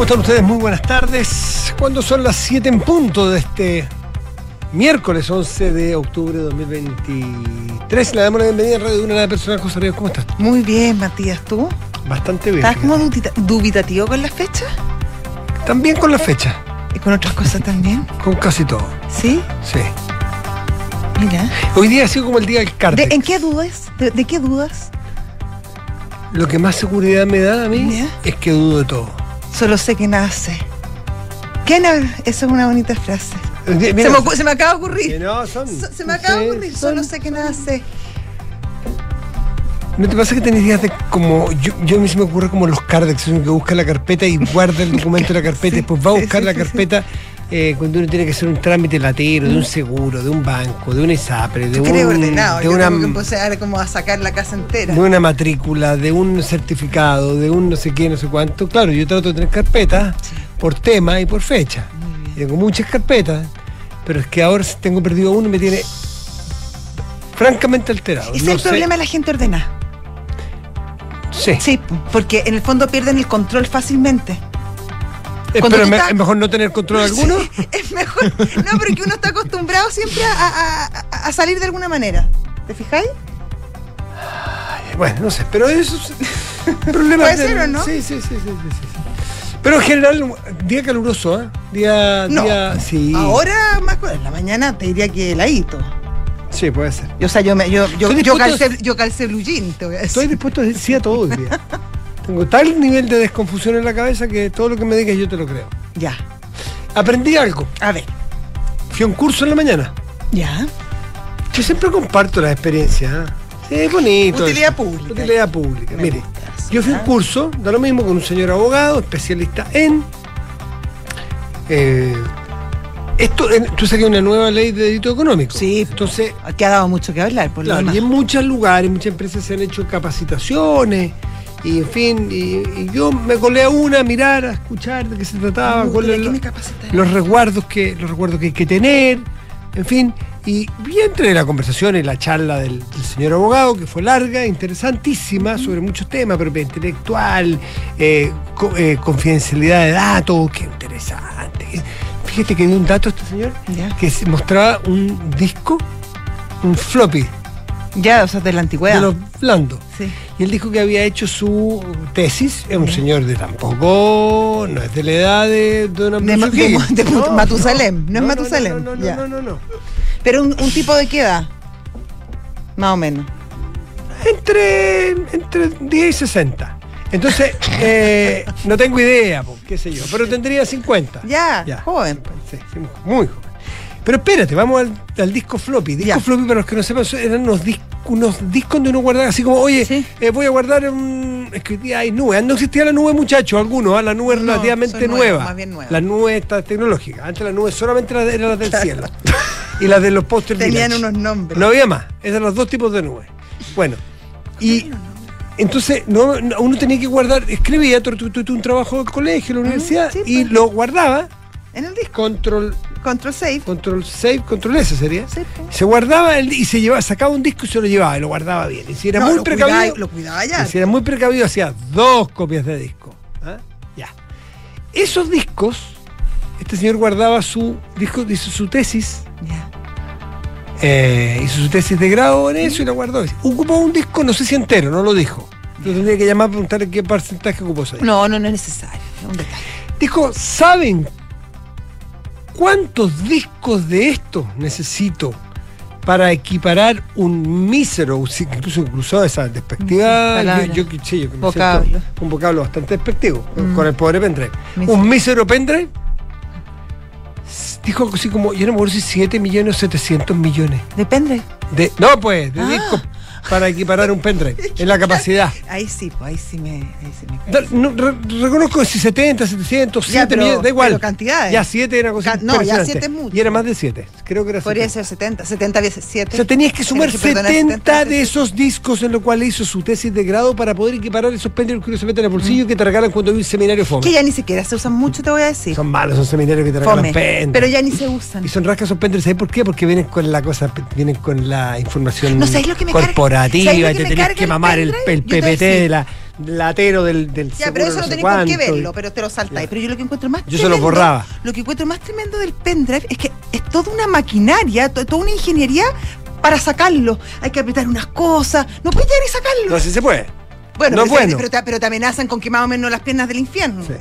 ¿Cómo están ustedes? Muy buenas tardes. ¿Cuándo son las 7 en punto de este miércoles 11 de octubre de 2023? Le damos la bienvenida a Radio Una de Personal José Ríos. ¿Cómo estás? Muy bien, Matías, ¿tú? Bastante bien. ¿Estás como dubitativo con las fechas? También con la fecha, ¿Y con otras cosas también? con casi todo. ¿Sí? Sí. Mira. Hoy día ha sido como el día del ¿De- Cardex. ¿En qué dudas? ¿De, de qué dudas? Lo que más seguridad me da a mí es que dudo de todo. Solo sé que nada sé. ¿Qué no? Eso es una bonita frase. Eh, se, me, ocu- se me acaba de ocurrir. que no, son- So- se me acaba de sí, ocurrir. son- Solo sé que sé. ¿No te pasa que tenés días de como. Yo, yo a mí se me ocurre como los Cardex, que busca la carpeta y guarda el documento en la carpeta y después va a sí, buscar sí, la sí, carpeta eh, cuando uno tiene que hacer un trámite latero, de un seguro, de un banco, de un ISAPRE, de, un, ordenado. de, Yo una, tengo que empezar como a sacar la casa entera. de una matrícula, de un certificado, de un no sé qué, no sé cuánto. Claro, yo trato de tener carpetas por tema y por fecha. Tengo muchas carpetas, pero es que ahora tengo perdido uno y me tiene francamente alterado. Ese No es el sé- problema de la gente ordenada. Sí. Sí, porque en el fondo pierden el control fácilmente. Eh, Cuando pero estás- es mejor no tener control alguno. Sí, es mejor. No, pero que uno está acostumbrado siempre a, a- a- salir de alguna manera. ¿Te fijáis? Bueno, no sé, pero eso es problema Puede ser, ¿o no? Sí, sí, sí, sí, sí, sí. Pero en general, día caluroso, ¿eh? Día, No. día, sí. Ahora más en la mañana te diría que heladito. Sí, puede ser. O sea, yo me, yo, yo, yo calcé, yo calcé blue jean, te voy a decir. Estoy dispuesto a decir sí a todo hoy día. Tengo tal nivel de desconfusión en la cabeza que todo lo que me digas yo te lo creo. Ya. Aprendí algo. A ver. Fui a un curso en la mañana. Ya. Yo siempre comparto las experiencias. ¿eh? Sí, es bonito. Utilidad eso. pública. Utilidad pública. Me Mire, gusta yo fui a un ¿ah? curso, da lo mismo, con un señor abogado, especialista en. eh, esto, en- tú sabes que hay una nueva ley de delito económico. Sí. Entonces, Que ha dado mucho que hablar, por lo claro, demás. y en muchos lugares, muchas empresas se han hecho capacitaciones. Y en fin, y, y yo me colé a una a mirar, a escuchar de qué se trataba, Uh, cuáles ¿de qué lo- me capacitaron? los resguardos que los recuerdos que hay que tener, en fin, y, y entre la conversación y la charla del, del señor abogado, que fue larga, interesantísima, sobre muchos temas, propiedad intelectual, eh, co- eh, confidencialidad de datos, qué interesante. Fíjate que dio un dato este señor Ya. que se mostraba un disco, un floppy, Ya, o sea, de la antigüedad. de los blandos. Sí. Y él dijo que había hecho su tesis, es un señor de tampoco, no es de la edad de De Ma- de- Higgins. de Matusalem, no es Matusalem, No, no, no, ya. no, no, no. Pero un, un tipo de qué edad? Más o menos. Entre, entre 10 y 60. Entonces, eh, no tengo idea, po, qué sé yo, pero tendría 50. Ya, Ya. joven. pues. Sí, muy joven. Pero espérate, vamos al, al disco floppy. Disco Ya. floppy, para los que no sepan, eran unos, dis- unos discos donde uno guardaba así como, oye, Sí. eh, voy a guardar un. Es que hoy día hay nube. No existía la nube, muchachos, algunos, ¿ah? la nube es No, relativamente son nuevas, nueva. más bien nuevas. La nube está tecnológica. Antes la nube solamente era, era la del Claro. cielo. y las de los posters Tenían Village. unos nombres. No había más. Esos eran los dos tipos de nubes. Bueno, y entonces no, no- uno tenía que guardar, escribía tu, tu- un trabajo del colegio, en la universidad, sí, y pues. lo guardaba, En el disco. control, Control Save. control save, control S sería. Sí, pues. Se guardaba el- y se llevaba, sacaba un disco y se lo llevaba y lo guardaba bien. Y si era No, muy lo precavido, cuidaba- lo cuidaba ya. y si era muy precavido, hacía dos copias de disco. ¿ah? Ya. Esos discos, este señor guardaba su disco, hizo su tesis, Ya. eh, hizo su tesis de grado en eso y lo guardó. Ocupó un disco, no sé si entero, no lo dijo. Yo tendría que llamar a preguntarle qué porcentaje ocupó ese. No, no, no es necesario. Es un detalle. Dijo, ¿saben cuántos discos de estos necesito para equiparar un mísero, incluso cruzó esa despectiva, yo, yo, sí, yo Vocablo. un vocablo bastante despectivo, Mm. con el pobre pendrive. Mísero. Un mísero pendrive, dijo algo así como, yo no me acuerdo si 7 millones o 700 millones. Depende. De, no, pues, de Ah. discos para equiparar un pendrive, en la capacidad. Ahí sí, pues ahí sí me. Ahí sí me Da- no, re- reconozco si 70, 700, 7 pero- millones, da igual. pero cantidades. Ya 7 era cosa no, ya impresionante. siete es mucho. Y era más de 7. Creo que era Podría 70. ser 70. 70 veces 7. O sea, tenías que sumar que perdonar 70 de 70. esos discos en los cuales hizo su tesis de grado para poder equiparar esos pendrives que se mete en el bolsillo y que te regalan cuando hay un seminario fome. Que ya ni siquiera se usan mucho, te voy a decir. Son malos, son seminarios que te regalan Fome. pendrives. Pero ya ni se usan. Y son rascas, son pendrives. ¿Sabes por qué? Porque vienen con la cosa, vienen con la información No, ¿sabes lo que me carga? Corporativa ¿Sabes lo y que te tenés que mamar el, el te PPT de la, latero del, del Ya, pero eso no qué cuánto. verlo, pero te lo saltáis. Pero yo lo que encuentro más Yo se lo tremendo- borraba. Lo que encuentro más tremendo del pendrive es que es toda una maquinaria, to- toda una ingeniería para sacarlo. Hay que apretar unas cosas. No puedes llegar y sacarlo. No si se puede. bueno, no pero, bueno. pero te, pero te amenazan con que más o menos las piernas del infierno. Sí.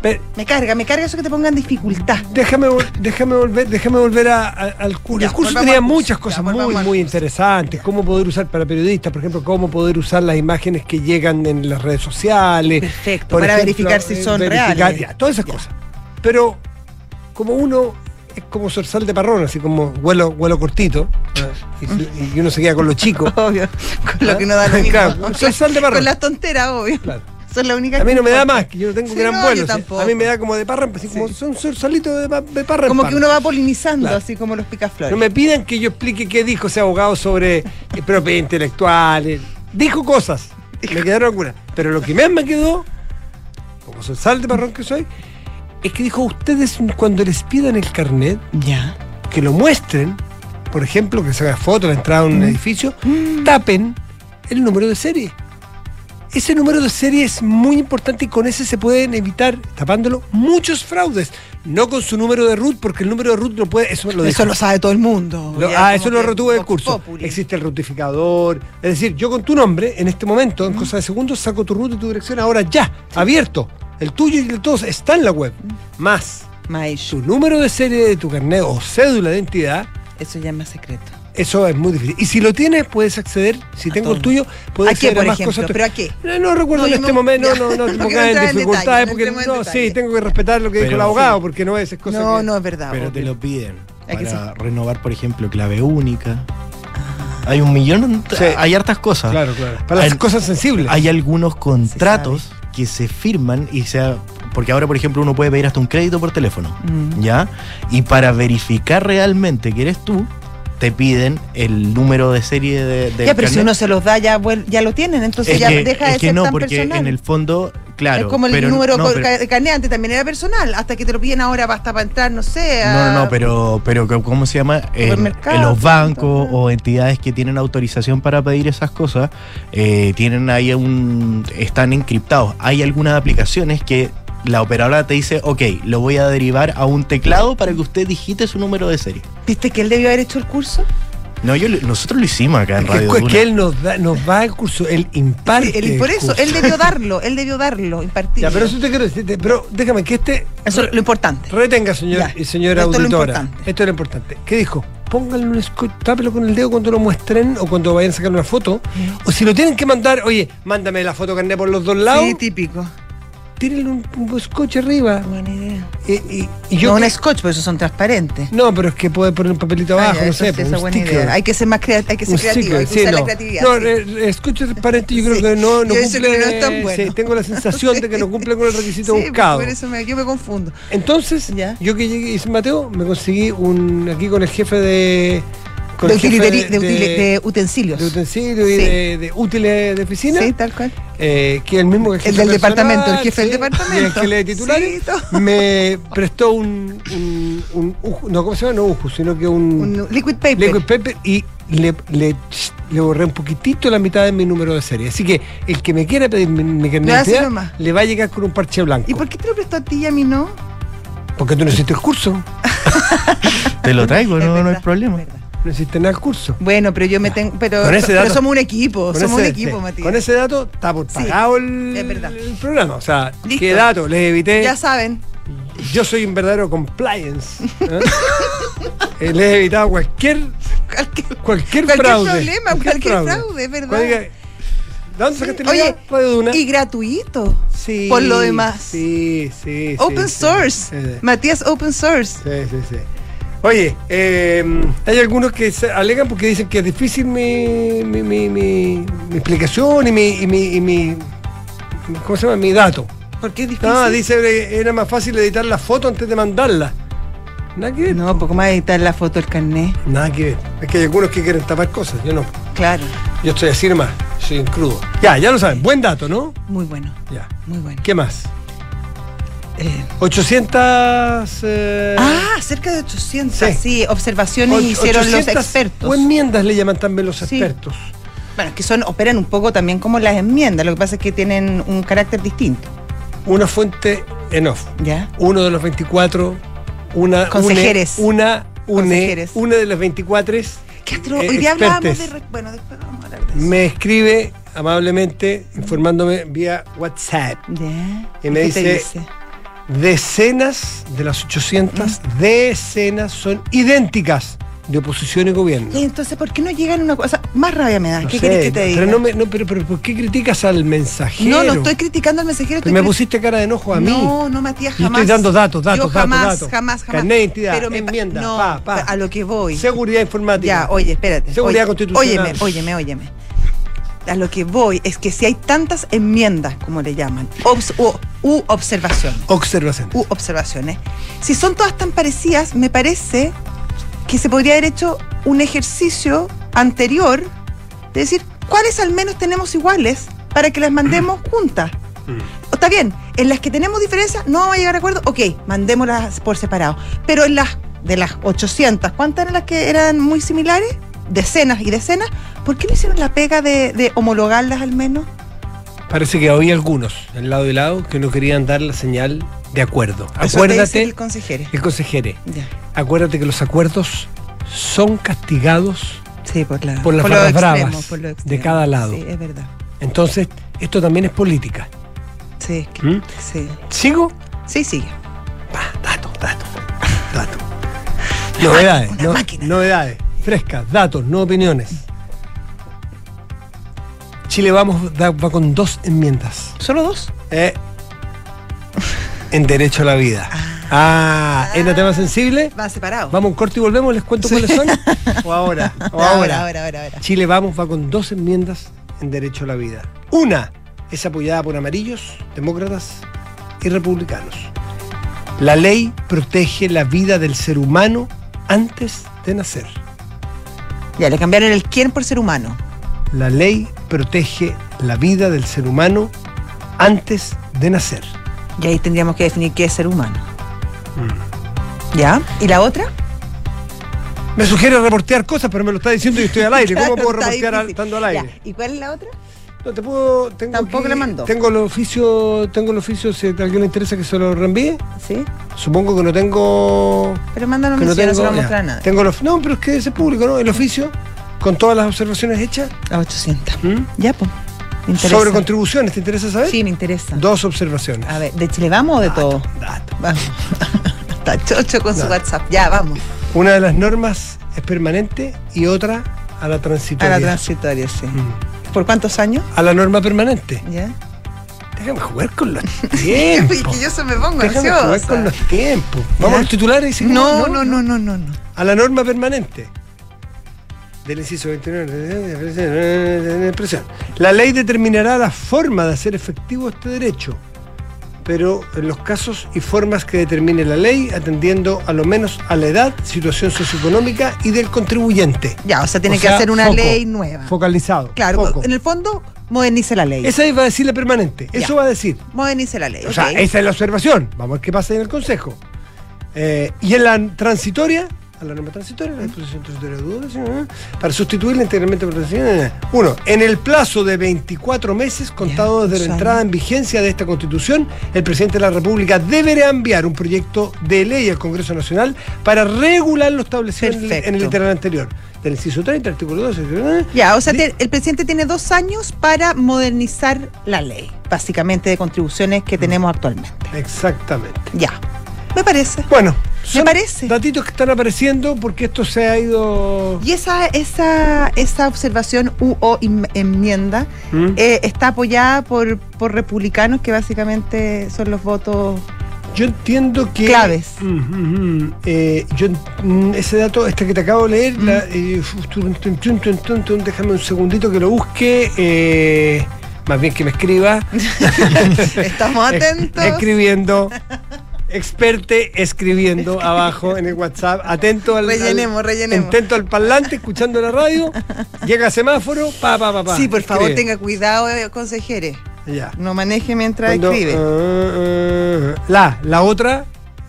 Pero Me carga, me carga eso que te pongan dificultad. déjame, déjame volver, déjame volver a- a- al curso. Ya, el curso tenía muchas Ya, cosas volvamos muy, muy interesantes. Cómo poder usar para periodistas, por ejemplo, cómo poder usar las imágenes que llegan en las redes sociales. Perfecto, Por para ejemplo, verificar si eh, son verificar, reales. ya, todas esas cosas. Pero como uno es como zorzal de parrón, así como vuelo, vuelo cortito, y, uno se queda con lo chico. Obvio. Con lo que no da lo mismo. Claro, un zorzal de parrón. Con las tonteras, obvio. Claro. Son las únicas A mí no me da más, que yo no tengo Sí, gran no, vuelo. tampoco. A mí me da como de parra, así como son zorzalitos de, de parra Como que uno va polinizando, Claro. así como los picaflores. No me piden que yo explique qué dijo ese abogado sobre eh, propiedad intelectual. Dijo cosas. Me quedaron algunas. Pero lo que más me quedó, como sal de parrón que soy, es que dijo, ustedes cuando les pidan el carnet, Ya. que lo muestren, por ejemplo, que se haga foto a la entrada de un edificio, tapen el número de serie. Ese número de serie es muy importante y con ese se pueden evitar, tapándolo, muchos fraudes. No con su número de root, porque el número de root no puede. Eso lo Eso dijo. lo sabe todo el mundo. Lo- ah, eso lo retuve del curso. Populi. Existe el rutificador. Es decir, yo con tu nombre, en este momento, en cosa de segundos, saco tu ruta y tu dirección ahora ya, abierto. El tuyo y el de todos está en la web. Más Maish, tu número de serie de tu carnet o cédula de identidad, eso ya es más secreto. Eso es muy difícil. Y si lo tienes, puedes acceder. Si A tengo todo. el tuyo, puedes ¿A qué, acceder por a más ejemplo? cosas. ¿Pero a qué? No, no recuerdo No, en este no- momento, no, no, no, pongas en dificultades, detalle, porque no, sí, tengo que respetar lo que dijo el abogado, sí. porque no es, es cosa No, que- no es verdad. Pero te lo piden para renovar, por ejemplo, clave única. Hay un millón, Sí. hay hartas cosas. Claro, claro. Para las Hay- cosas sensibles. Hay algunos contratos que se firman y sea porque ahora, por ejemplo, uno puede pedir hasta un crédito por teléfono, Mm. ¿ya? Y para verificar realmente que eres tú, te piden el número de serie de, del Ya, pero si uno se los da, ya, ya lo tienen, entonces es ya que, deja de es que ser no, tan porque personal. en el fondo, claro. es como el pero número no, pero- ca- de carnet antes también era personal, hasta que te lo piden ahora basta para entrar, no sé. No, a- no, no, pero, pero ¿cómo se llama? En, los bancos o entidades que tienen autorización para pedir esas cosas, eh, tienen ahí un. están encriptados. Hay algunas aplicaciones que la operadora te dice, ok, lo voy a derivar a un teclado para que usted digite su número de serie. ¿Viste que él debió haber hecho el curso? No, yo, nosotros lo hicimos acá en que, Radio es que Duna. él nos, da, nos va al curso, él imparte. Él- por el eso, curso. él debió darlo, él debió darlo, impartir. Ya, pero eso te quiero decir, te- pero déjame que este. Eso es lo importante. Retenga, señor Ya, y señora esto es lo auditora. importante. Esto es lo importante. ¿Qué dijo? Pónganle un tápelo con el dedo cuando lo muestren o cuando vayan a sacar una foto. O si lo tienen que mandar, oye, mándame la foto carnet por los dos lados, Sí, típico. Tírenle un, un scotch arriba. Buena idea. Y, y- y yo. no que- un scotch, pero esos son transparentes. no, pero es que puede poner un papelito Ah, abajo, no eso sé, sí, pues, esa un buena sticker. idea. Hay que ser más crea- hay que ser creativo, sticker, hay que sí, usar no. la creatividad. No, sí. eh, escucha transparente, yo creo Sí. que no, no Yo cumple. siento que no es tan bueno. sí, tengo la sensación de que no cumple con el requisito Sí, buscado. por eso me, yo me confundo. Entonces, Ya. yo que llegué y hice Mateo, me conseguí un aquí con el jefe de. Con De, jefe de, de utensilios. de utensilios y Sí. de, de útiles de oficina. Sí, tal cual. eh, que el mismo que El del jefe departamento, el jefe del departamento. El titulares. Sí, todo. me prestó un, un, no, ¿cómo se llama? No uju, sino que un, Un liquid paper. liquid paper y le, le, le borré un poquitito la mitad de mi número de serie. Así que el que me quiera pedir mi, mi carnet de le va a llegar con un parche blanco. ¿Y por qué te lo prestó a ti y a mí no? Porque tú no hiciste el curso. Te lo traigo, no, no hay verdad, problema. No hiciste nada el curso. Bueno, pero yo me tengo. Pero, Con ese pero dato- somos un equipo, somos ese- un equipo, sí, Matías. Con ese dato está por Sí, pagado el, programa. O sea, Listo. qué dato, les evité. Ya saben. Yo soy un verdadero compliance. ¿eh? Eh, les he evitado cualquier, Cualquier, cualquier, cualquier fraude. problema, cualquier fraude, es verdad. Cualquier- ¿De dónde sacaste la Oye, idea? Radio Duna. y gratuito. Sí, por lo demás. Sí, sí. sí, Open sí. source. Sí, Matías Open Source. sí, sí. sí. Oye, eh, hay algunos que se alegan porque dicen que es difícil mi, mi, mi, mi- mi explicación y mi, y mi, y mi- ¿Cómo se llama? Mi dato. ¿Por qué es difícil? No, dice que era más fácil editar la foto antes de mandarla. Nada que ver. No, poco más editar la foto del carnet. Nada que ver. Es que hay algunos que quieren tapar cosas. Yo no. Claro. Yo estoy así nomás. Soy crudo. Ya, ya lo saben. Buen dato, ¿no? Muy bueno, Ya. muy bueno. ¿Qué más? Eh, 800. eh, ah, cerca de 800. Sí. Sí, observaciones hicieron los 800 expertos. O enmiendas le llaman también los Sí. expertos. Bueno, que son, operan un poco también como las enmiendas, lo que pasa es que tienen un carácter distinto. Una fuente en off. ¿Ya? Uno de los 24, una. Consejeres. Une, una, une, Consejeres. una de los 24 Que astro- Eh, hoy día hablábamos de. Bueno, después vamos a hablar de eso. me escribe amablemente informándome vía WhatsApp. Y me ¿Qué te dice- Decenas de las 800, decenas son idénticas de oposición y gobierno. Y entonces, ¿por qué no llegan a una cosa? Más rabia me da. No ¿Qué quieres que te diga? Pero, no me, no, pero, pero ¿por qué criticas al mensajero? No, no estoy criticando al mensajero. Estoy me pusiste cara de enojo a mí. No, no, Matías, Yo jamás. estoy dando datos, datos, Yo jamás, datos, datos. jamás, jamás. De identidad, Pero me enmienda, no, pa, pa. a lo que voy. Seguridad informática. Ya, oye, espérate. Seguridad oye, constitucional. Óyeme, óyeme, óyeme. A lo que voy es que si hay tantas enmiendas, como le llaman, obs- u, u observaciones, Observación. u observaciones, si son todas tan parecidas, me parece que se podría haber hecho un ejercicio anterior de decir cuáles al menos tenemos iguales para que las mandemos juntas. Mm. Está bien, en las que tenemos diferencias no vamos a llegar a acuerdo, ok, mandémoslas por separado. Pero en las de las 800, ¿cuántas eran las que eran muy similares? Decenas y decenas. ¿Por qué no hicieron la pega de, de homologarlas al menos? Parece que había algunos, al lado y lado, que no querían dar la señal de acuerdo. Eso Acuérdate, el consejero. el consejere, Ya. acuérdate que los acuerdos son castigados Sí, por, la, Por las lo barras extremo, bravas por lo de cada lado. Sí, es verdad. Entonces, esto también es política. Sí, ¿Mm? sí. ¿Sigo? Sí, sigue. Pa, datos, datos, datos. Novedades, no- novedades, frescas, datos, no opiniones. Chile vamos da- va con dos enmiendas. ¿Solo dos? Eh, en derecho a la vida. Ah, ¿es un tema sensible? Van separados. Vamos un corte y volvemos, les cuento cuáles son. O ahora, o ahora. ahora, ahora, ahora. Chile Vamos va con dos enmiendas en derecho a la vida. Una es apoyada por amarillos, demócratas y republicanos. La ley protege la vida del ser humano antes de nacer. Ya, le cambiaron el quién por ser humano. La ley protege la vida del ser humano antes de nacer. Y ahí tendríamos que definir qué es ser humano. Mm. ¿Ya? ¿Y la otra? Me sugiere reportear cosas, pero me lo está diciendo y estoy al aire. ¿Cómo puedo reportear al- estando al Ya, aire? ¿Y cuál es la otra? No te puedo. Tengo Tampoco le mandó. Tengo el oficio, tengo el oficio, si a alguien le interesa que se lo reenvíe. Sí. Supongo que no tengo. Pero mándanos que no mención, no se tengo. lo vamos a mostrar a nadie. Tengo el of- no, pero es que ese público, ¿no? El oficio, con todas las observaciones hechas. A 800. ¿Mm? Ya, pues. Interesa. Sobre contribuciones, ¿te interesa saber? Sí, me interesa. Dos observaciones. A ver, ¿de Chile vamos o de todo? Dato. Vamos. Está chocho con su. WhatsApp. Ya, vamos. Una de las normas es permanente y otra a la A transitoria. la transitoria, sí. Mm. ¿Por cuántos años? A la norma permanente. ¿Ya? Déjame jugar con los tiempos. que yo se me pongo Déjame jugar con los tiempos. Vamos ¿Ya? a los titulares y? No, no, no, no, no, no. A la norma permanente del inciso 29 de expresión. La ley determinará la forma de hacer efectivo este derecho, pero en los casos y formas que determine la ley, atendiendo a lo menos a la edad, situación socioeconómica y del contribuyente. Ya, o sea, tiene O que sea, hacer una foco, ley nueva. Focalizado. Claro, foco. en el fondo, modernice la ley. Esa va a decir la permanente. Eso Ya. va a decir. Modernice la ley. O sea, esa es la observación. Vamos a ver qué pasa en el Consejo. Eh, y en la transitoria, a la norma transitoria, la disposición transitoria de para sustituirla integralmente por la Uno, en el plazo de 24 meses, contado Ya, desde la entrada en vigencia de esta Constitución, el presidente de la República deberá enviar un proyecto de ley al Congreso Nacional para regular lo establecido en el, Perfecto. en el literal anterior. Del inciso 30, artículo 12. ¿eh? Ya, o sea, te- el presidente tiene dos años para modernizar la ley, básicamente de contribuciones Mm. que tenemos actualmente. Exactamente. Ya, me parece. Bueno, son parece. datitos que están apareciendo porque esto se ha ido. Y esa, esa, esa observación u o enmienda ¿Mm? eh, está apoyada por, por republicanos que básicamente son los votos. Yo entiendo que. Claves. Mm, mm, mm. Eh, yo, ese dato, este que te acabo de leer, la- eh, déjame un segundito que lo busque. eh, más bien que me escriba. Estamos atentos. Escribiendo. Experte escribiendo abajo en el WhatsApp. Atento al. Rellenemos, al- rellenemos. Atento al parlante, escuchando la radio. Llega semáforo, pa, pa, pa, pa. Sí, por favor, tenga cuidado, eh, consejere. Ya. No maneje mientras Cuando, escribe. ah, la, la otra,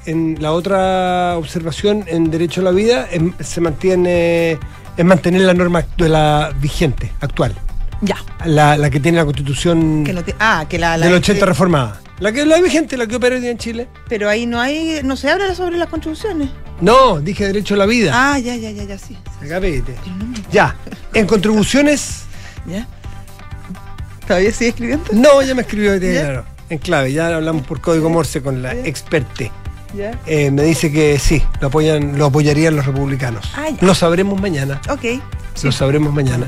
en la otra observación en derecho a la vida em, se mantiene es mantener la norma de la vigente, actual. Ya. La, la que tiene la constitución Que no te- ah, que la, la del 80 reformada. La que la vigente, la que opera hoy día en Chile. Pero ahí no hay, no se habla sobre las contribuciones. No, dije derecho a la vida. Ah, ya, ya, ya, ya, sí. Acá vete. Ya. En contribuciones. ¿Ya? ¿Todavía sigue escribiendo? No, ya me escribió hoy día, ¿Ya? claro. En clave, ya hablamos por código Morse con la experte. Ya. Eh, me dice que sí, lo apoyan, lo apoyarían los republicanos. Ah. Lo sabremos mañana. Ok. sí. Lo sabremos mañana.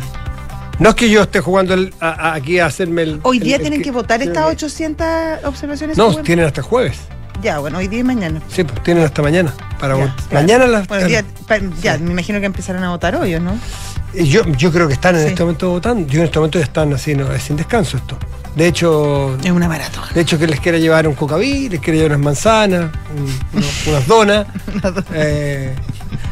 No es que yo esté jugando el- a- a- aquí a hacerme el. Hoy día el tienen que votar estas que- 800 observaciones. No, tienen hasta jueves. Ya, bueno, hoy día y mañana. Sí, pues tienen hasta mañana para Ya, votar. claro. Mañana las. Bueno, pa- ya, me imagino que empezarán a votar hoy, ¿o no? Eh, Yo, yo creo que están en Sí. este momento votando. Yo en este momento ya están así, no, es sin descanso esto. De hecho, Es una maratón. de hecho que les quiera llevar un cocaví, les quiere llevar unas manzanas, un- unas donas. eh,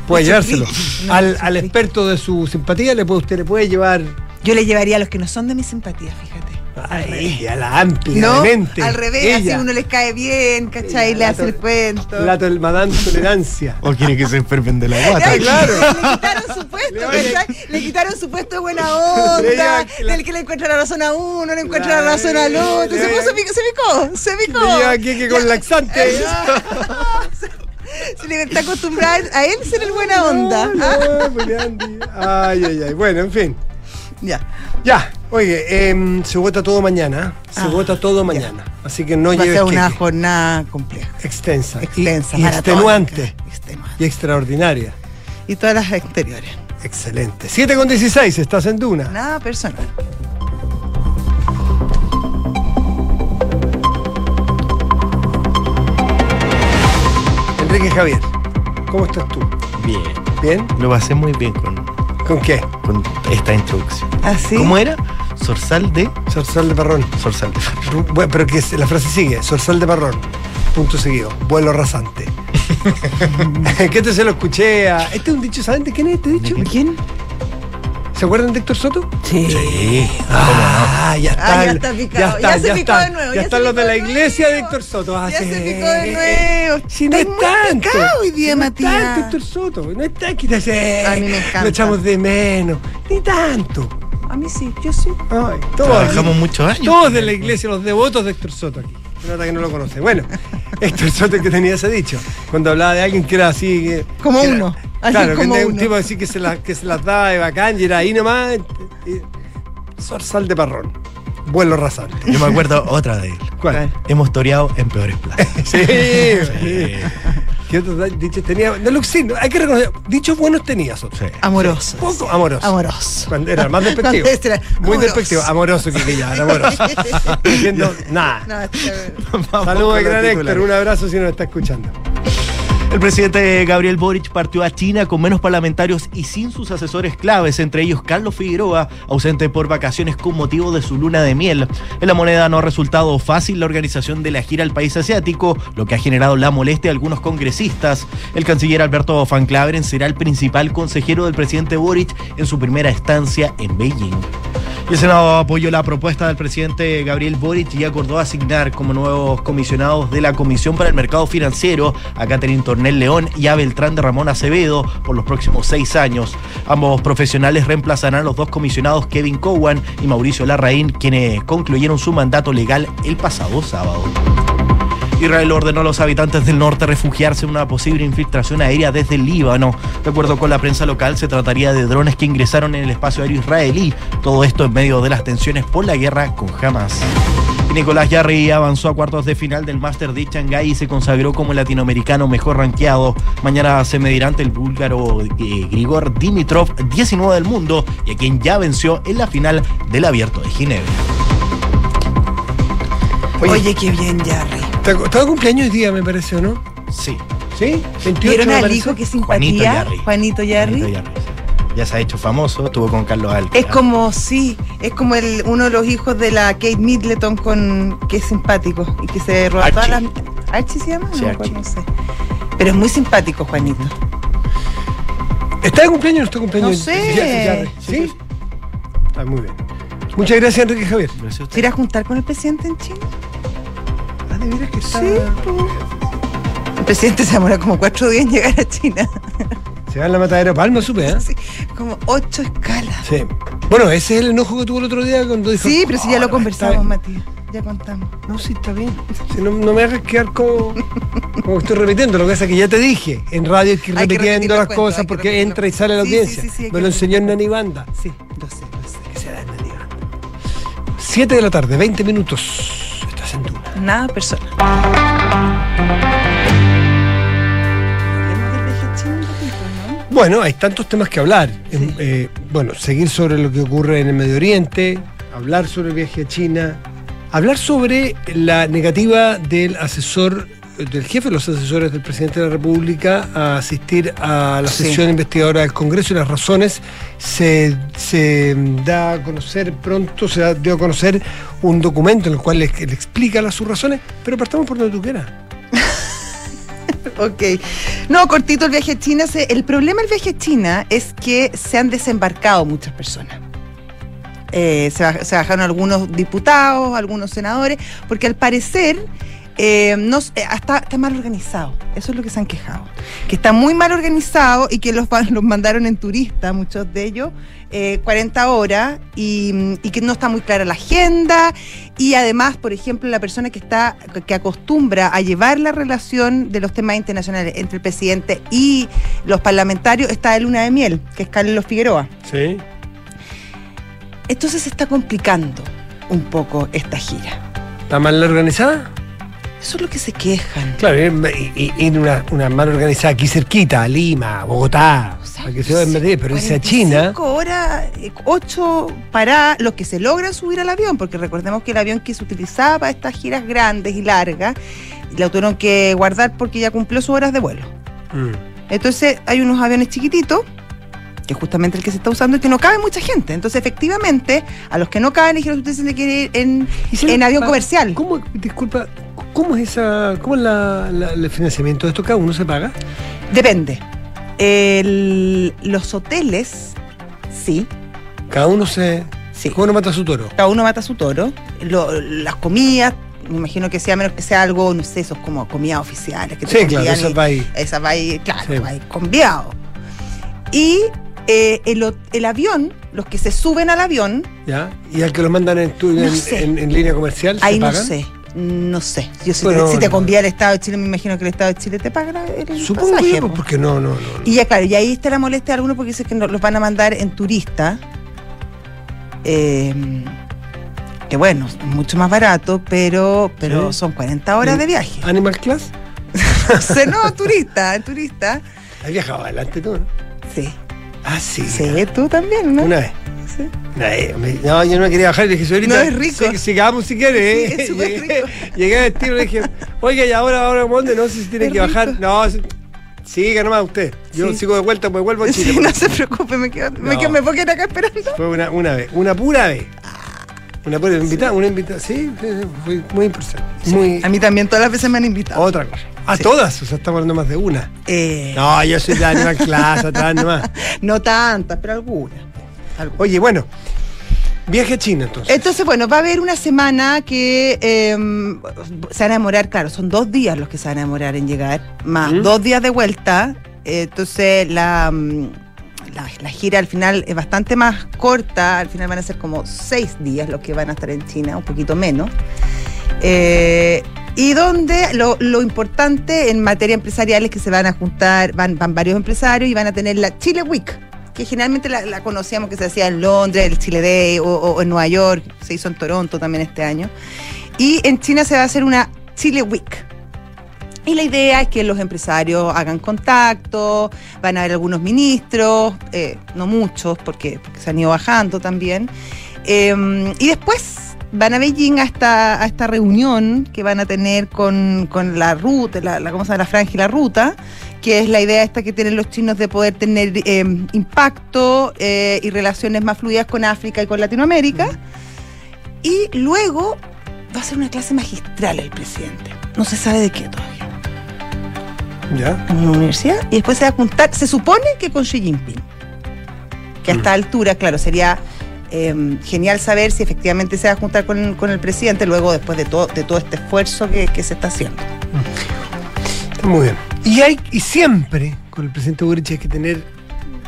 puede llevárselo. Al, al experto de su simpatía le puede, usted le puede llevar Yo le llevaría a los que no son de mi simpatía, fíjate. ay, a la amplia No, al revés, Ella, así uno les cae bien, ¿cachai? Ella, le hace el to- cuento. la tol- Madame Tolerancia. O quiere que se enfermen de la guata. Ah, claro. Le quitaron su puesto, ¿cachai? Le quitaron su puesto de buena onda, la- del que le encuentra la razón a uno, le encuentra la, La- razón al otro. Se, puso, se picó, se picó. Lleva aquí que con laxante. Se le está acostumbrado a él ser el buena onda. No, Ah, no, pues, Andy. Ay, ay, ay. Bueno, en fin. Ya. Ya, oye, em, se vota todo mañana. Se Ah, vota todo ya. mañana. Así que no Va a lleves ser una queque. jornada compleja, extensa. y- extensa, y, extenuante. extenuante. Y extraordinaria. Y todas las exteriores. Excelente. 7 con 16, estás en Duna. Nada personal. Enrique Javier, ¿cómo estás tú? Bien. ¿Bien? Lo pasé muy bien con, ¿Con qué? con esta introducción. ¿Así? ¿Cómo era? Sorsal de. Sorsal de Parrón. Sorsal de. Ru- Bueno, pero que la frase sigue, Sorsal de Parrón. Punto seguido. Vuelo rasante. ¿Qué te se lo escuché a. Este es un dicho, ¿saben de quién es este dicho? ¿Quién? ¿Se acuerdan de Héctor Soto? Sí. Sí. Ah, ya está. Ah, ya el- está picado. Ya se picó está. de nuevo, Ya ya están los de la de iglesia de nuevo. Héctor Soto. Ah, Ya sí. se picó de nuevo. Si no es tanto. picado hoy día, no es Matías. tanto Héctor Soto. No es tanto. A mí me encanta. Lo echamos de menos. Ni tanto. A mí sí, yo sí. Ay, todos, Trabajamos muchos años. todos de la iglesia, los devotos de Héctor Soto aquí. Nota que no lo conoce. Bueno, Héctor Soto es que tenía ese dicho. Cuando hablaba de alguien que era así. que- Como que era- uno, así claro, como que un tipo así que se, la- que se las daba de bacán y era ahí nomás. Zorzal de parrón. Vuelo rasante. Yo me acuerdo otra de él. ¿Cuál? Hemos toreado en peores plazas. Sí, sí. ¿Qué otros dichos tenía? No, lo- sí, hay que reconocer. Dichos buenos tenía Soto. Sí. Amoroso. Poco amoroso. Amoroso. Cuando era más despectivo. Era Muy amoroso. despectivo. Amoroso que, ya, era amoroso. Diciendo nada. No, Saludos, gran Héctor. Un abrazo si nos está escuchando. El presidente Gabriel Boric partió a China con menos parlamentarios y sin sus asesores claves, entre ellos Carlos Figueroa, ausente por vacaciones con motivo de su luna de miel. En la moneda no ha resultado fácil la organización de la gira al país asiático, lo que ha generado la molestia de algunos congresistas. El canciller Alberto Van Claveren será el principal consejero del presidente Boric en su primera estancia en Beijing. El Senado apoyó la propuesta del presidente Gabriel Boric y acordó asignar como nuevos comisionados de la Comisión para el Mercado Financiero a Catherine Tornel León y a Beltrán de Ramón Acevedo por los próximos seis años. Ambos profesionales reemplazarán a los dos comisionados Kevin Cowan y Mauricio Larraín, quienes concluyeron su mandato legal el pasado sábado. Israel ordenó a los habitantes del norte refugiarse en una posible infiltración aérea desde el Líbano. De acuerdo con la prensa local, se trataría de drones que ingresaron en el espacio aéreo israelí. Todo esto en medio de las tensiones por la guerra con Hamas. Nicolás Yarri avanzó a cuartos de final del Master de Shanghái y se consagró como el latinoamericano mejor rankeado. Mañana se medirá ante el búlgaro eh, Grigor Dimitrov, 19 del mundo, y a quien ya venció en la final del Abierto de Ginebra. Oye, Oye, qué bien, Jarry. Está está de cumpleaños hoy día, me parece, ¿o no? Sí. ¿Sí? 28 ¿Vieron al hijo? Qué Juanito simpatía. Yarri. Juanito Yarri. Juanito Yarri, sí. Ya se ha hecho famoso, estuvo con Carlos Alcaraz. Es como, sí, es como el, uno de los hijos de la Kate Middleton con que es simpático y que se roba todas las. Archie. ¿Archie se llama? Sí, no, Archie. no sé. Pero es muy simpático, Juanito. ¿Está de cumpleaños o no está de cumpleaños? No sé. Ya- ya- ¿Sí? Ah, muy bien. Muchas gracias, Enrique Javier. Gracias a usted. ¿Se irá a juntar con el presidente en China? De veras que está. Sí, po. El presidente se demora como cuatro días en llegar a China. Se va en la matadera Palma, supe, ¿eh? Sí, como ocho escalas. Sí. Bueno, ese es el enojo que tuvo el otro día cuando dijo. Sí, pero si ya lo "Oh, conversamos, Matías. Ya contamos. No, sí, está bien. Si no, no me hagas quedar como, como estoy repitiendo. Lo que pasa es que ya te dije, en radio hay que ir Hay que repetir repitiendo las cosas que porque entra y sale la. Sí, audiencia. sí, sí, hay me que lo enseñó en. Nani Banda. Sí, lo sé, lo sé. ¿Qué será en Nani Banda? 7 de la tarde, 20 minutos. Nada personal. Bueno, hay tantos temas que hablar. Em, eh, bueno, seguir sobre lo que ocurre en el Medio Oriente, hablar sobre el viaje a China, hablar sobre la negativa del asesor, del jefe de los asesores del presidente de la República a asistir a la Sí. sesión investigadora del Congreso y las razones. Se, se da a conocer pronto, se da- dio a conocer un documento en el cual le, le explica las sus razones, pero partamos por donde tú quieras. Ok. No, cortito el viaje a China. se- el problema del viaje a China es que se han desembarcado muchas personas. Eh, se bajaron algunos diputados, algunos senadores, porque al parecer eh, no, eh, está, está mal organizado. Eso es lo que se han quejado. Que está muy mal organizado y que los, los mandaron en turista, muchos de ellos, eh, 40 horas, y, mm, y que no está muy clara la agenda. Y además, por ejemplo, la persona que está, que acostumbra a llevar la relación de los temas internacionales entre el presidente y los parlamentarios está de luna de miel, que es Carlos Figueroa. Sí. Entonces se está complicando un poco esta gira. ¿Está mal organizada? Eso es lo que se quejan. Claro, y, y una, una mano organizada aquí cerquita, Lima, Bogotá, O sea, para que se vayan sí, meter, pero irse a China. 45 horas, eh, ocho para los que se logran subir al avión, porque recordemos que el avión que se utilizaba para estas giras grandes y largas, lo tuvieron que guardar porque ya cumplió sus horas de vuelo. Mm. Entonces hay unos aviones chiquititos, que es justamente el que se está usando y que no cabe mucha gente. Entonces, efectivamente, a los que no caben, dijeron usted se le quiere ir en, ¿Y se en avión comercial. ¿Cómo, disculpa, cómo es esa, cómo es la, la- el financiamiento de esto? ¿Cada uno se paga? Depende. El- los hoteles, sí, Cada uno se, sí. cada uno mata su toro. cada uno mata su toro. Lo- las comidas, me imagino que sea menos que sea algo, no sé, esos como comidas oficiales. Que te Sí, claro, y- va ahí. Esa va ahí, claro, Sí. va ahí conviado. Y eh, el, avión, los que se suben al avión, ¿Ya? ¿Y al que lo mandan en, tu- No en, sé. en- en línea comercial? ¿se ahí no pagan? sé. No sé. Yo si, Bueno, te, si te no. convía el Estado de Chile, me imagino que el Estado de Chile te paga el, Supongo pasaje, yo, po. porque no, no, no. Y ya claro, y ahí está la molestia de algunos porque dicen que no- los van a mandar en turista. Eh, que bueno, mucho más barato, pero, pero Sí. son 40 horas de viaje. ¿Animal Class? No turista, turista. ¿Has viajado adelante tú, no? Sí. Ah, sí. Sí, tú también, ¿no? Una vez. Sí. Me- No, yo no me quería bajar y le dije, señorita, No, es rico. sí, sigamos si quiere. Sí, ¿eh? es súper llegué, rico. llegué al tiro y le dije, oiga, y ahora, ahora, ¿dónde? No sé si tiene Es que bajar. No, sí, siga nomás usted. Yo Sí. sigo de vuelta, pues vuelvo a Chile. Sí, no se preocupe, me quedo, me, No. quedo, me puedo quedar acá esperando. Fue una, una vez, una pura vez. Una invitada, una invitada, sí, sí, sí, fue muy importante. Muy A mí también todas las veces me han invitado. otra cosa. A Sí. todas, o sea, estamos hablando más de una. Eh, No, yo soy de Animal Class, atrás nomás. no tantas, pero algunas. Algunas. Oye, bueno, viaje a China entonces. Entonces, bueno, va a haber una semana que eh, se van a demorar, claro, son dos días los que se van a demorar en llegar, más ¿Mm? dos días de vuelta. Eh, entonces, la, mm, la, gira al final es bastante más corta, al final van a ser como seis días los que van a estar en China, un poquito menos. Eh, y donde lo, importante en materia empresarial es que se van a juntar, van, van varios empresarios y van a tener la Chile Week, que generalmente la, la conocíamos que se hacía en Londres, el Chile Day o, o en Nueva York, se hizo en Toronto también este año. Y en China se va a hacer una Chile Week. Y la idea es que los empresarios hagan contacto, van a haber algunos ministros, eh, no muchos, porque, porque se han ido bajando también. Eh, y después van a Beijing a esta, a esta reunión que van a tener con, con la ruta, la, la, ¿cómo se llama? la franja y la ruta, que es la idea esta que tienen los chinos de poder tener eh, impacto eh, y relaciones más fluidas con África y con Latinoamérica. Y luego va a ser una clase magistral el presidente. No se sabe de qué todavía. ¿Ya? En una universidad. Y después se va a juntar, se supone que con Xi Jinping. Que a esta altura, claro, sería eh, genial saber si efectivamente se va a juntar con, con el presidente luego después de todo, de todo este esfuerzo que, que se está haciendo. Muy bien. Y hay, y siempre, con el presidente Boric hay que tener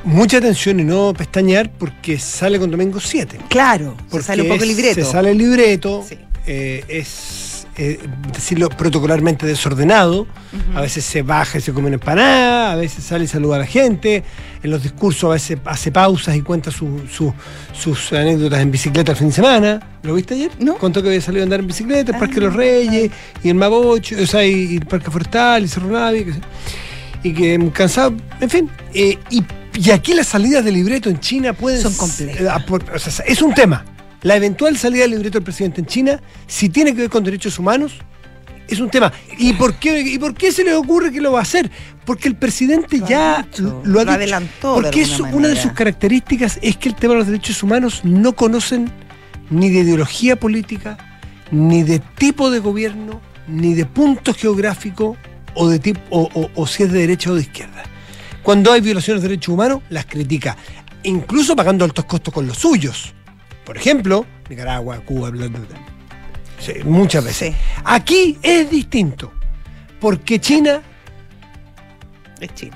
mucha atención y no pestañear porque sale con Domingo 7. Claro, se Porque sale un poco el libreto. Se sale el libreto, Sí. eh, es, eh, decirlo, protocolarmente desordenado. A veces se baja y se come una empanada, a veces sale y saluda a la gente. En los discursos a veces hace pausas y cuenta su- su- sus anécdotas en bicicleta el fin de semana. ¿Lo viste ayer? No. Contó que había salido a andar en bicicleta, el Parque Ah. de los Reyes, y el Mapocho, o sea, y, el Parque Forestal, y Cerro Navia, y que mm, cansado, en fin. eh, y, y aquí las salidas de libreto en China pueden Son complejas. eh, o sea, es un tema. La eventual salida del libreto del presidente en China, si tiene que ver con derechos humanos, es un tema. ¿Y por qué, y por qué se le ocurre que lo va a hacer? Porque el presidente Lo ha ya dicho, lo ha lo adelantó de Porque es una de sus características es que el tema de los derechos humanos no conocen ni de ideología política, ni de tipo de gobierno, ni de punto geográfico o de tipo o, o- o si es de derecha o de izquierda. Cuando hay violaciones de derechos humanos, las critica, incluso pagando altos costos con los suyos. Por ejemplo, Nicaragua, Cuba, bla, bla, bla. Sí, muchas veces. Sí. Aquí es distinto, porque China Es China.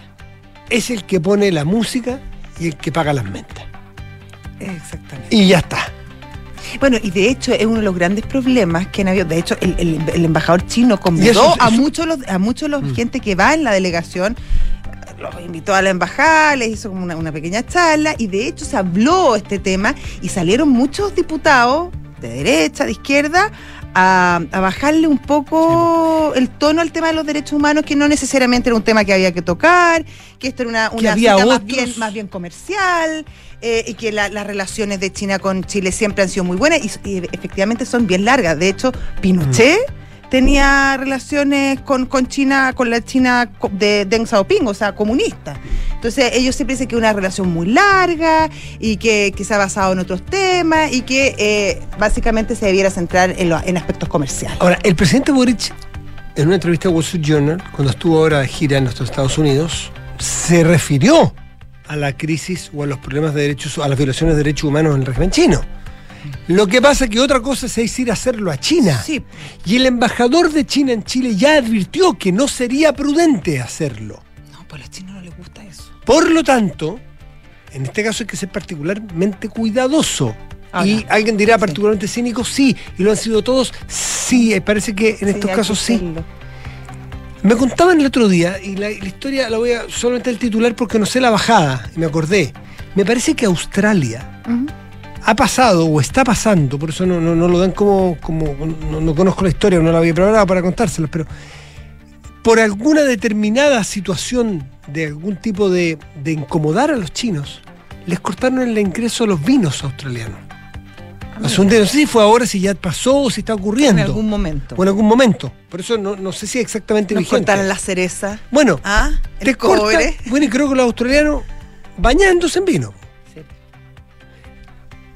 es el que pone la música y el que paga las mentas. Exactamente. Y ya está. Bueno, y de hecho es uno de los grandes problemas que han habido. De hecho, el, el- el embajador chino convidó eso- a muchos los, a muchos los Mm. gente que va en la delegación, los invitó a la embajada, les hizo como una, una pequeña charla y de hecho se habló este tema y salieron muchos diputados de derecha, de izquierda, a, a bajarle un poco el tono al tema de los derechos humanos, que no necesariamente era un tema que había que tocar, que esto era una, una había cita más bien, más bien comercial, eh, y que la- las relaciones de China con Chile siempre han sido muy buenas y, y efectivamente son bien largas. De hecho, Pinochet tenía relaciones con, con China, con la China de Deng Xiaoping, o sea, comunista. Entonces, ellos siempre dicen que es una relación muy larga y que, que se ha basado en otros temas y que eh, básicamente se debiera centrar en, en aspectos comerciales. Ahora, el presidente Boric, en una entrevista a Wall Street Journal, cuando estuvo ahora de gira en los Estados Unidos, se refirió a la crisis o a los problemas de derechos, a las violaciones de derechos humanos en el régimen chino. Lo que pasa es que otra cosa es ir a hacerlo a China. Sí. Y el embajador de China en Chile ya advirtió que no sería prudente hacerlo. No, pues a los chinos no les gusta eso. Por lo tanto, en este caso hay que ser particularmente cuidadoso. Ahora, y alguien dirá sí. particularmente cínico, sí. Y lo han sido todos, sí. eh, Parece que en estos casos sí. Me contaban el otro día, y la, la historia la voy a solamente el titular porque no sé la bajada, y me acordé. Me parece que Australia. Ha pasado o está pasando, por eso no, no- no lo dan como, como no, no conozco la historia, no la había preparado para contárselas, pero por alguna determinada situación de algún tipo de, de incomodar a los chinos, les cortaron el ingreso a los vinos australianos. Día, no sé si fue ahora, si ya pasó o si está ocurriendo. En algún momento. O en algún momento. Por eso no, no sé si exactamente Nos vigente. cortaron la cereza. Bueno, Ah, el cobre. bueno, y creo que los australianos bañándose en vino.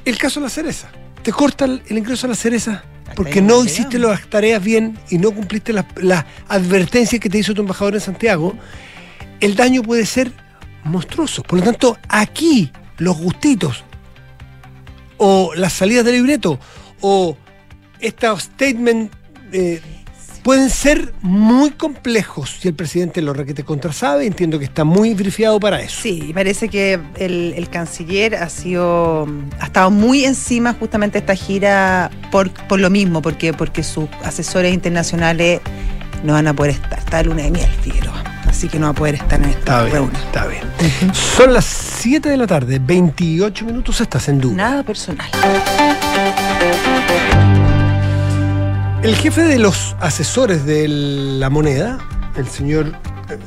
El caso de la cereza. Te cortan el ingreso a la cereza porque no hiciste las tareas bien y no cumpliste las, advertencias que te hizo tu embajador en Santiago. El daño puede ser monstruoso. Por lo tanto, aquí los gustitos o las salidas de libreto o estos statements eh, pueden ser muy complejos si el presidente lo requete contrasabe. Entiendo que está muy brifiado para eso. Sí, parece que el, el canciller ha sido ha estado muy encima justamente esta gira por, por lo mismo, porque, porque sus asesores internacionales no van a poder estar. Está luna de miel, Figueroa. Así que no va a poder estar en Está esta bien, reunión. está bien. Son las 7 de la tarde, 28 minutos, estás en duda. Nada personal. El jefe de los asesores de la moneda, el señor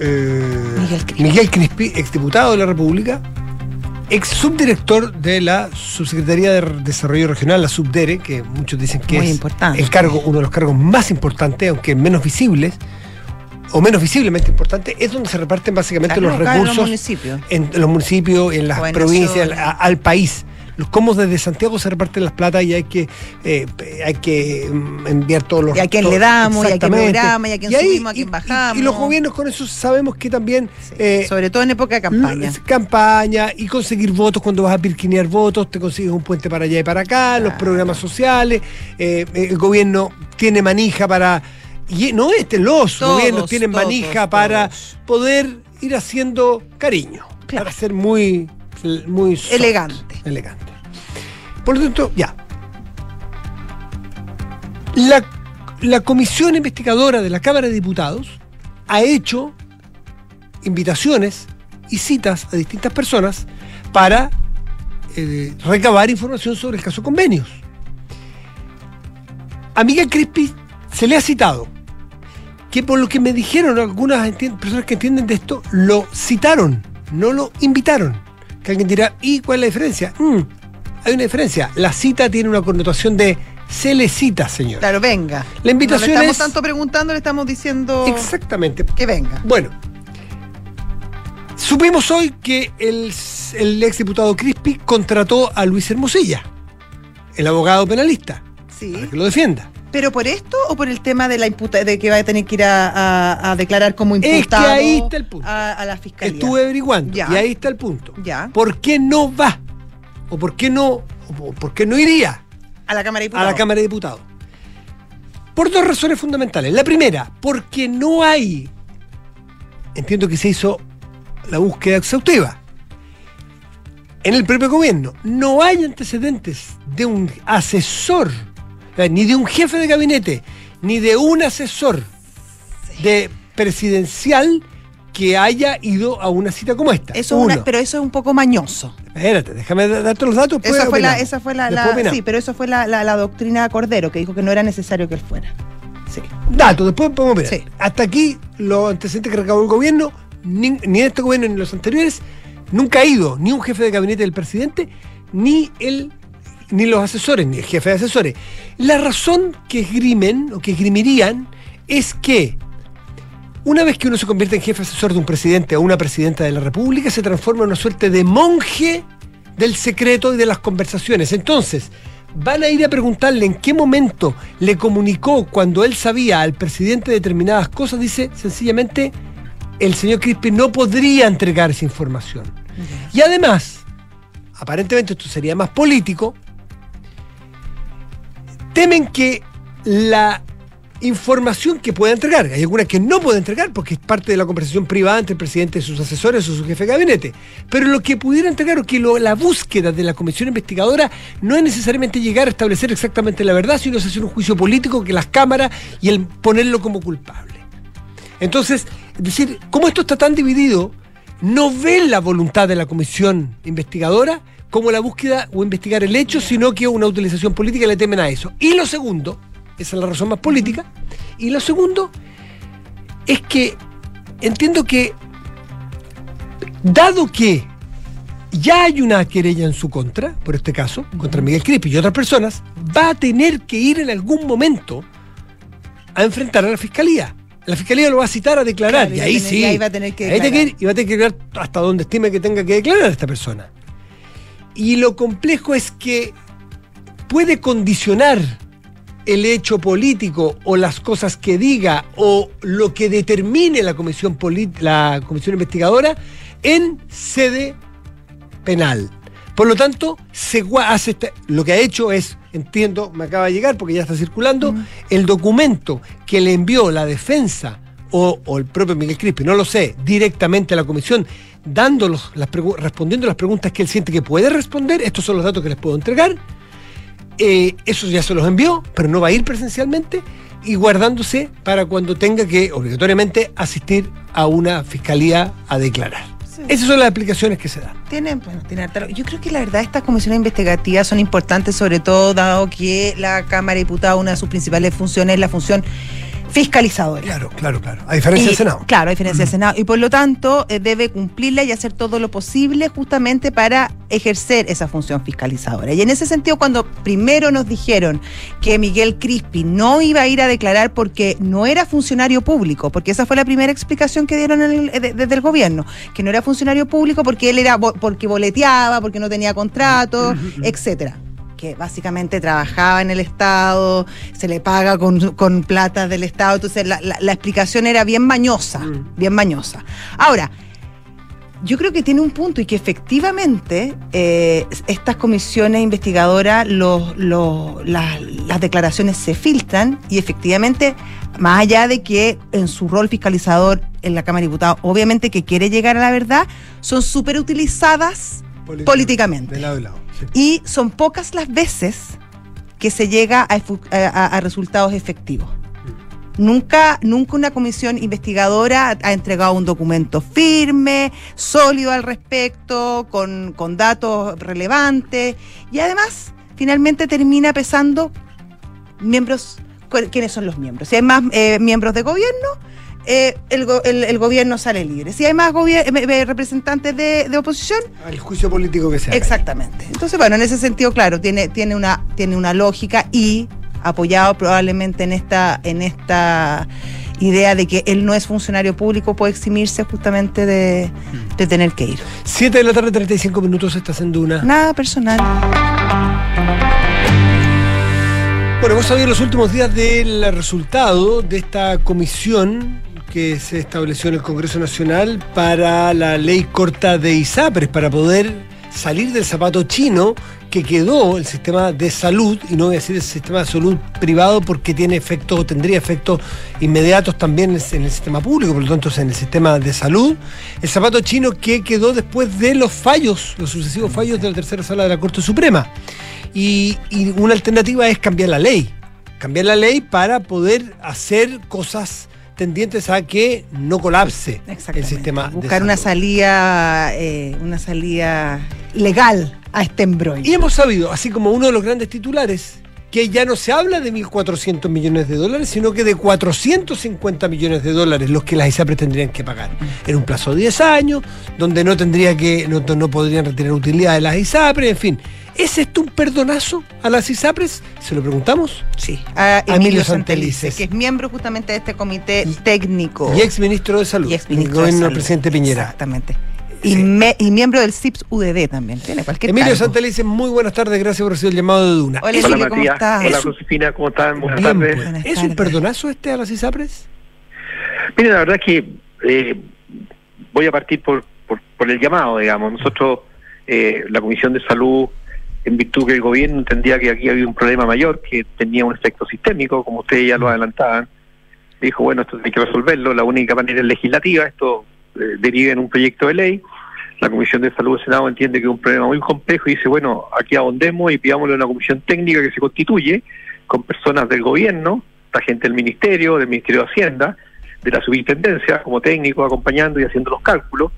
eh, Miguel Crispi. Miguel Crispi, exdiputado de la República, ex subdirector de la Subsecretaría de Desarrollo Regional, la Subdere, que muchos dicen que Muy es importante. el cargo, uno de los cargos más importantes, aunque menos visibles, o menos visiblemente importantes, es donde se reparten básicamente los acá en los recursos municipios. en los municipios, en las provincias, al país. Los cómo desde Santiago se reparten las plata y hay que eh, hay que mm, enviar todos los Y a quién le damos, y a exactamente. programa, y a quién subimos, a quién y- bajamos. Y, los gobiernos con eso sabemos que también Sí, eh, Sobre todo en época de campaña. campaña y conseguir votos cuando vas a pirquinear votos, te consigues un puente para allá y para acá, los programas sociales, eh, el gobierno tiene manija para, y no este, los Todos, gobiernos tienen todos, manija para poder ir haciendo cariño. Claro. Para ser muy, muy soft, Elegante. Elegante. Por lo tanto, ya. La, la comisión investigadora de la Cámara de Diputados ha hecho invitaciones y citas a distintas personas para eh, recabar información sobre el caso convenios. A Miguel Crispi se le ha citado que por lo que me dijeron algunas personas que entienden de esto, lo citaron, no lo invitaron. Que alguien dirá, ¿y cuál es la diferencia? Mm, hay una diferencia. La cita tiene una connotación de se le cita, señor. Claro, venga. La invitación no le estamos es- tanto preguntando, le estamos diciendo Exactamente. que venga. Bueno, supimos hoy que el, el exdiputado Crispi contrató a Luis Hermosilla, el abogado penalista, Sí. para que lo defienda. ¿Pero por esto o por el tema de la imputa de que va a tener que ir a, a- a declarar como que imputado ahí está el punto. A, a la fiscalía? Estuve averiguando Ya. y ahí está el punto. Ya. ¿Por qué no va? ¿O por qué no, o por qué no iría A la Cámara de a la Cámara de Diputados? Por dos razones fundamentales. La primera, porque no hay, entiendo que se hizo la búsqueda exhaustiva. En el propio gobierno no hay antecedentes de un asesor, ni de un jefe de gabinete, ni de un asesor de presidencial que haya ido a una cita como esta. Eso es una- Uno. pero eso es un poco mañoso. Espérate, déjame da- darte los datos. Esa fue la, opinamos. esa fue la, Después la- opinamos. sí, pero eso fue la, doctrina de Cordero, que dijo que no era necesario que él fuera. Sí. Datos, después podemos ver. Sí. Hasta aquí, los antecedentes que recabó el gobierno, ni, ni en este gobierno ni en los anteriores, nunca ha ido ni un jefe de gabinete del presidente, ni el ni los asesores, ni el jefe de asesores. La razón que esgrimen o que esgrimirían es que una vez que uno se convierte en jefe asesor de un presidente o una presidenta de la República, se transforma en una suerte de monje del secreto y de las conversaciones. Entonces, van a ir a preguntarle en qué momento le comunicó cuando él sabía al presidente determinadas cosas, dice sencillamente, el señor Crispi no podría entregar esa información. Y además, aparentemente esto sería más político, temen que la información que pueda entregar, hay algunas que no puede entregar porque es parte de la conversación privada entre el presidente y sus asesores o su jefe de gabinete, pero lo que pudiera entregar o que la búsqueda de la comisión investigadora no es necesariamente llegar a establecer exactamente la verdad, sino es hacer un juicio político que las cámaras y el ponerlo como culpable. Entonces, es decir, como esto está tan dividido, no ven la voluntad de la comisión investigadora como la búsqueda o investigar el hecho, sino que una utilización política le temen a eso. Y lo segundo, esa es la razón más política, y lo segundo es que entiendo que, dado que ya hay una querella en su contra, por este caso, contra Miguel Crispi y otras personas, va a tener que ir en algún momento a enfrentar a la fiscalía. La fiscalía lo va a citar a declarar Claro, y ahí sí. ahí va a tener que declarar. ir y va a tener que declarar hasta donde estime que tenga que declarar esta persona. Y lo complejo es que puede condicionar el hecho político o las cosas que diga o lo que determine la comisión, la comisión investigadora en sede penal. Por lo tanto, se hace este- lo que ha hecho es, entiendo, me acaba de llegar porque ya está circulando, el documento que le envió la defensa o, o el propio Miguel Crispi, no lo sé, directamente a la comisión, dando los- las pregu- respondiendo las preguntas que él siente que puede responder, estos son los datos que les puedo entregar, eh, eso ya se los envió, pero no va a ir presencialmente y guardándose para cuando tenga que obligatoriamente asistir a una fiscalía a declarar. Esas son las explicaciones que se dan. Tiene, bueno, tiene harta- Yo creo que la verdad estas comisiones investigativas son importantes, sobre todo dado que la Cámara de Diputados, una de sus principales funciones es la función fiscalizadora. Claro, claro, claro. A diferencia Y- del Senado. Claro, a diferencia del Senado. Y por lo tanto, eh, debe cumplirla y hacer todo lo posible justamente para ejercer esa función fiscalizadora. Y en ese sentido, cuando primero nos dijeron que Miguel Crispi no iba a ir a declarar porque no era funcionario público, porque esa fue la primera explicación que dieron el- eh, de- desde el gobierno, que no era funcionario público porque él era porque boleteaba, porque no tenía contrato, etcétera que básicamente trabajaba en el Estado, se le paga con, con plata del Estado, entonces la, la- la explicación era bien mañosa, Mm. bien mañosa. Ahora, yo creo que tiene un punto y que efectivamente eh, estas comisiones investigadoras, los, los- las, las declaraciones se filtran y efectivamente, más allá de que en su rol fiscalizador en la Cámara de Diputados, obviamente que quiere llegar a la verdad, son súper utilizadas políticamente. De lado y lado. Y son pocas las veces que se llega a, a- resultados efectivos. Nunca, nunca una comisión investigadora ha- entregado un documento firme, sólido al respecto, con, con datos relevantes y además finalmente termina pesando miembros, quiénes son los miembros. Si hay más eh, miembros de gobierno, eh, el, go- el- el gobierno sale libre. Si hay más eh, representantes de, de oposición, Al juicio político que sea. Exactamente. Entonces, bueno, en ese sentido, claro, tiene, tiene, una, tiene una lógica y apoyado probablemente en esta, en esta idea de que él no es funcionario público, puede eximirse justamente de, de tener que ir. 7 de la tarde, 35 minutos, estás en Duna. Nada personal. Bueno, hemos sabido los últimos días del resultado de esta comisión que se estableció en el Congreso Nacional para la ley corta de ISAPRES, para poder salir del zapato chino que quedó el sistema de salud, y no voy a decir el sistema de salud privado porque tiene efectos o tendría efectos inmediatos también en el sistema público, por lo tanto en el sistema de salud, el zapato chino que quedó después de los fallos, los sucesivos fallos de la tercera sala de la Corte Suprema. Y, y una alternativa es cambiar la ley. Cambiar la ley para poder hacer cosas tendientes a que no colapse el sistema. de Buscar una salida, eh, una salida legal a este embrollo. Y hemos sabido, así como uno de los grandes titulares, que ya no se habla de 1.400 millones de dólares, sino que de 450 millones de dólares los que las ISAPRES tendrían que pagar. En un plazo de 10 años, donde no tendría que, no, no podrían retirar utilidad de las ISAPRES, en fin. ¿Es esto un perdonazo a las ISAPRES? ¿Se lo preguntamos? Sí, a Emilio Emilio Santelices. Santelices, que es miembro justamente de este comité Y- técnico. Y ex ministro de Salud, y ex ministro de gobierno del presidente Piñera. Exactamente. Y, Sí. me- y miembro del CIPS UDD también. Tiene cualquier Emilio cargo. Santelices, muy buenas tardes, gracias por recibir el llamado de Duna. Hola, ¿Es, Emilio, Hola ¿cómo Matías, estás? hola Es un- Josefina, ¿cómo están? Buenas bien, tardes. pues. Buenas ¿Es un perdonazo este a las ISAPRES? Mire, la verdad es que eh, voy a partir por, por, por el llamado, digamos. Nosotros, eh, la Comisión de Salud, en virtud que el gobierno entendía que aquí había un problema mayor, que tenía un efecto sistémico, como ustedes ya lo adelantaban, dijo, bueno, esto hay que resolverlo, la única manera es legislativa, esto eh, deriva en un proyecto de ley. La Comisión de Salud del Senado entiende que es un problema muy complejo y dice, bueno, aquí ahondemos y pidámosle a una comisión técnica que se constituye con personas del gobierno, la gente del Ministerio, del Ministerio de Hacienda, de la Superintendencia, como técnico, acompañando y haciendo los cálculos,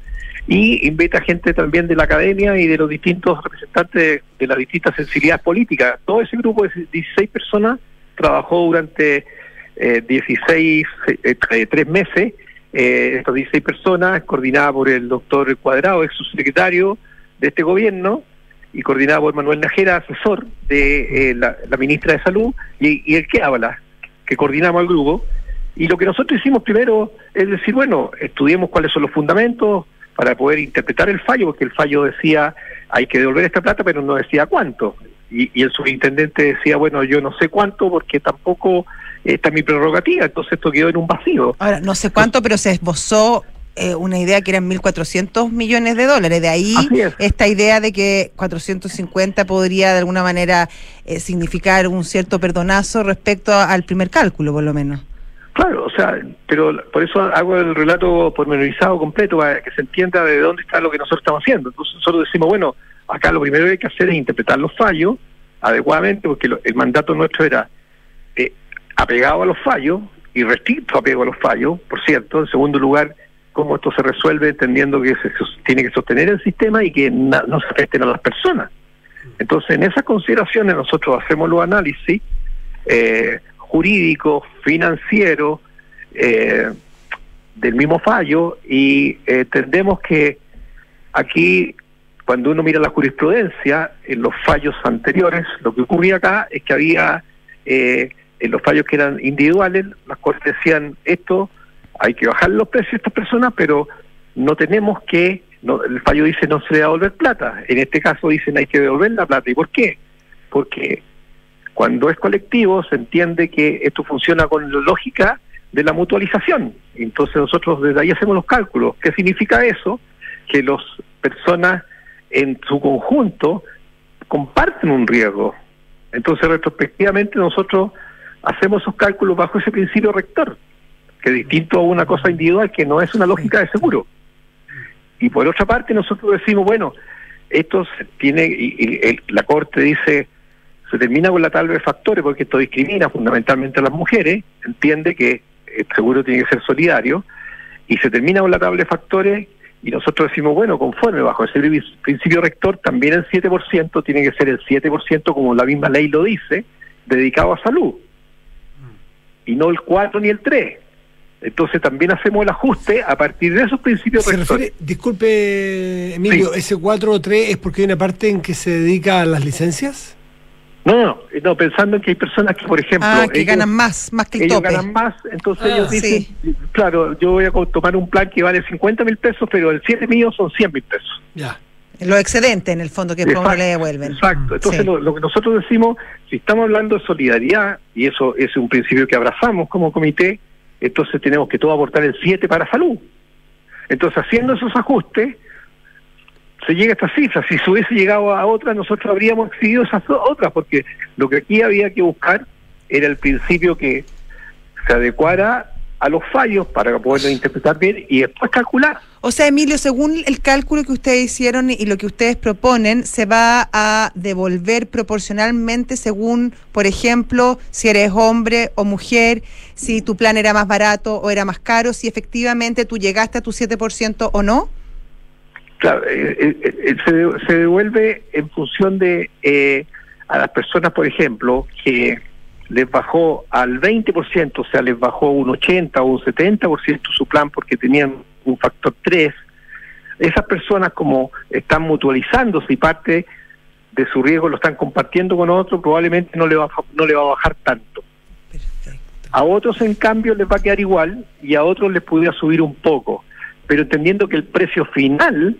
y invita gente también de la academia y de los distintos representantes de, las distintas sensibilidades políticas. Todo ese grupo de 16 personas trabajó durante eh, 16, eh, eh, tres meses, eh, estas 16 personas, coordinada por el doctor Cuadrado, ex subsecretario de este gobierno, y coordinada por Manuel Najera, asesor de eh, la, la ministra de Salud, y, y el que habla, que coordinamos al grupo. Y lo que nosotros hicimos primero es decir, bueno, estudiemos cuáles son los fundamentos para poder interpretar el fallo, porque el fallo decía hay que devolver esta plata, pero no decía cuánto. Y, y el superintendente decía, bueno, yo no sé cuánto porque tampoco está mi prerrogativa, entonces esto quedó en un vacío. Ahora, no sé cuánto, pero se esbozó eh, una idea que eran 1.400 millones de dólares. De ahí es. esta idea de que 450 podría de alguna manera eh, significar un cierto perdonazo respecto a- al primer cálculo, por lo menos. Claro, o sea, pero por eso hago el relato pormenorizado completo para que se entienda de dónde está lo que nosotros estamos haciendo. Entonces nosotros decimos, bueno, acá lo primero que hay que hacer es interpretar los fallos adecuadamente, porque lo- el mandato nuestro era eh, apegado a los fallos y restricto apego a los fallos, por cierto. En segundo lugar, cómo esto se resuelve entendiendo que se tiene que sostener el sistema y que no se afecten a las personas. Entonces, en esas consideraciones nosotros hacemos los análisis eh, jurídicos, financieros, eh, del mismo fallo y eh, entendemos que aquí, cuando uno mira la jurisprudencia, en los fallos anteriores, lo que ocurría acá es que había, eh, en los fallos que eran individuales, las cortes decían esto, hay que bajar los precios a estas personas, pero no tenemos que, no, el fallo dice no se a devolver plata, en este caso dicen hay que devolver la plata. ¿Y por qué? Porque cuando es colectivo se entiende que esto funciona con la lógica de la mutualización. Entonces nosotros desde ahí hacemos los cálculos. ¿Qué significa eso? que las personas en su conjunto comparten un riesgo. Entonces, retrospectivamente, nosotros hacemos esos cálculos bajo ese principio rector, que es distinto a una cosa individual que no es una lógica de seguro. Y por otra parte, nosotros decimos, bueno, esto tiene, y, y la Corte dice, se termina con la tabla de factores porque esto discrimina fundamentalmente a las mujeres, entiende que el seguro tiene que ser solidario, y se termina con la tabla de factores y nosotros decimos, bueno, conforme bajo ese pri- principio rector, también el 7% tiene que ser el 7%, como la misma ley lo dice, dedicado a salud, y no el 4 ni el 3. Entonces también hacemos el ajuste a partir de esos principios Se refiere, disculpe, Emilio, Sí. ese 4 o 3 es porque hay una parte en que se dedica a las licencias. No, no, no, pensando en que hay personas que, por ejemplo, Ah, que ellos- ganan más, más que el ellos tope. ganan más, entonces Ah, ellos dicen, claro, yo voy a tomar un plan que vale 50 mil pesos, pero el 7 mío son 100 mil pesos. Ya. Los excedentes, en el fondo, que Exacto, le devuelven. Exacto. Entonces, Sí. lo, lo que nosotros decimos, si estamos hablando de solidaridad, y eso es un principio que abrazamos como comité, entonces tenemos que todo aportar el 7 para salud. Entonces, haciendo esos ajustes, se llega a estas cifras. Si se hubiese llegado a otras, nosotros habríamos excedido esas otras, porque lo que aquí había que buscar era el principio que se adecuara a los fallos para poderlo interpretar bien y después calcular. O sea, Emilio, según el cálculo que ustedes hicieron y lo que ustedes proponen, se va a devolver proporcionalmente según, por ejemplo, si eres hombre o mujer, si tu plan era más barato o era más caro, si efectivamente tú llegaste a tu 7% o no. Claro, eh, eh, eh, se, de- se devuelve en función de eh, a las personas, por ejemplo, que les bajó al 20%, o sea, les bajó un 80 o un 70% su plan porque tenían un factor 3. Esas personas como están mutualizándose y parte de su riesgo lo están compartiendo con otro, probablemente no le va, no le va a bajar tanto. Perfecto. A otros, en cambio, les va a quedar igual y a otros les pudiera subir un poco, pero entendiendo que el precio final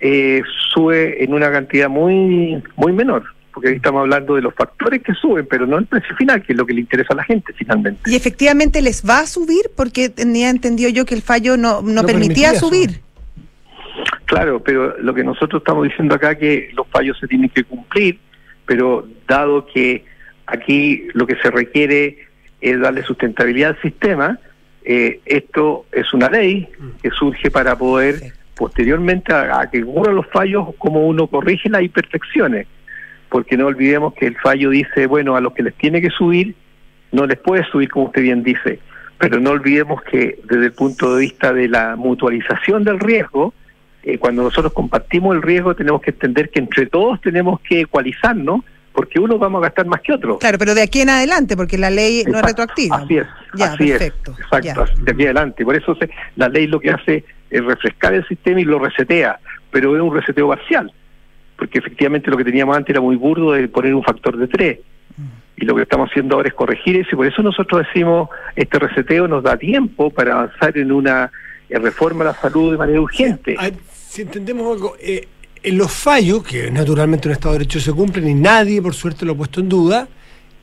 eh, sube en una cantidad muy muy menor, porque ahí estamos hablando de los factores que suben, pero no el precio final, que es lo que le interesa a la gente finalmente. Y efectivamente les va a subir porque tenía entendido yo que el fallo no, no, No permitía, permitía subir. Claro, pero lo que nosotros estamos diciendo acá que los fallos se tienen que cumplir, pero dado que aquí lo que se requiere es darle sustentabilidad al sistema, eh, esto es una ley que surge para poder posteriormente a, a que ocurran los fallos, como uno corrige las imperfecciones, porque no olvidemos que el fallo dice, bueno, a los que les tiene que subir, no les puede subir como usted bien dice, pero no olvidemos que desde el punto de vista de la mutualización del riesgo, eh, cuando nosotros compartimos el riesgo tenemos que entender que entre todos tenemos que ecualizarnos, porque unos vamos a gastar más que otros. Claro, pero de aquí en adelante, porque la ley no es retroactiva. Así es, Ya, así perfecto, es. Exacto, ya. de aquí adelante. Por eso se- la ley lo que hace es refrescar el sistema y lo resetea, pero es un reseteo parcial, porque efectivamente lo que teníamos antes era muy burdo de poner un factor de tres. Mm. Y lo que estamos haciendo ahora es corregir eso, y por eso nosotros decimos, este reseteo nos da tiempo para avanzar en una eh, reforma a la salud de manera urgente. Si entendemos algo, eh, los fallos, que naturalmente en un Estado de Derecho se cumplen y nadie, por suerte, lo ha puesto en duda,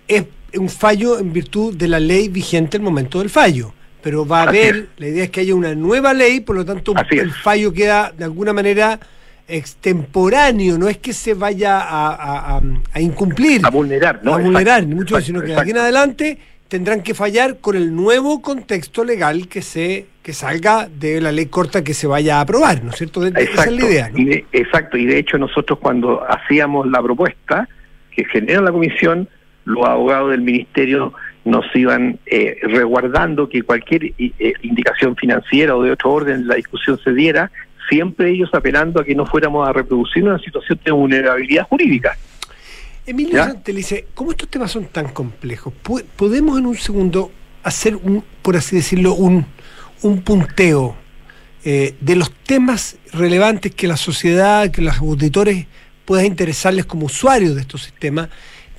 es un fallo en virtud de la ley vigente al momento del fallo. Pero va a haber, la idea es que haya una nueva ley, por lo tanto el fallo queda de alguna manera extemporáneo, no es que se vaya a, a- a- a incumplir, a vulnerar, ¿no? a vulnerar, ni mucho exacto, sino que de aquí en adelante tendrán que fallar con el nuevo contexto legal que se que salga de la ley corta que se vaya a aprobar, ¿no es cierto? De- de- esa es la idea, ¿no? Y de- exacto, y de hecho nosotros cuando hacíamos la propuesta que genera la comisión, los abogados del ministerio nos iban eh, resguardando que cualquier eh, indicación financiera o de otro orden la discusión se diera, siempre ellos apelando a que no fuéramos a reproducir una situación de vulnerabilidad jurídica. Emilio. Santelice, ¿cómo estos temas son tan complejos? ¿Po- ¿Podemos en un segundo hacer, un, por así decirlo, un, un punteo eh, de los temas relevantes que la sociedad, que los auditores pueda interesarles como usuarios de estos sistemas,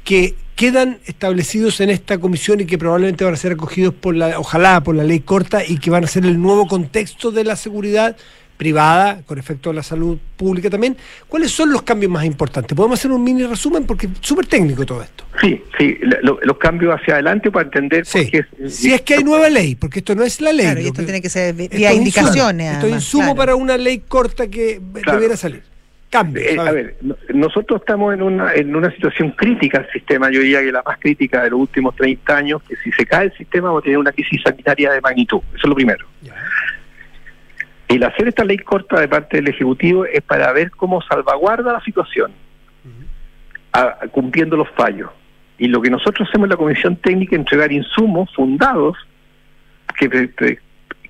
que quedan establecidos en esta comisión y que probablemente van a ser acogidos por la, ojalá por la ley corta y que van a ser el nuevo contexto de la seguridad privada, con efecto a la salud pública también. ¿Cuáles son los cambios más importantes? ¿Podemos hacer un mini resumen? Porque es súper técnico todo esto. Sí, sí, lo- los cambios hacia adelante para entender por Sí. es- Si es que hay nueva ley, porque esto no es la ley. Claro, y esto que- tiene que ser vía es indicaciones. Esto es insumo claro. para una ley corta que Claro. debiera salir. Cambios. Eh, a ver, no- nosotros estamos en una, en una situación crítica al sistema, yo diría que la más crítica de los últimos 30 años, que si se cae el sistema vamos a tener una crisis sanitaria de magnitud, eso es lo primero. Ya. El hacer esta ley corta de parte del Ejecutivo es para ver cómo salvaguarda la situación, a- a- cumpliendo los fallos. Y lo que nosotros hacemos en la Comisión Técnica es entregar insumos fundados que, que,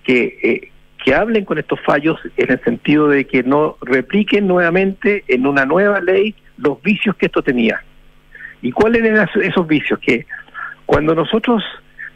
que, eh, que hablen con estos fallos en el sentido de que no repliquen nuevamente en una nueva ley los vicios que esto tenía. ¿Y cuáles eran esos vicios? Que cuando nosotros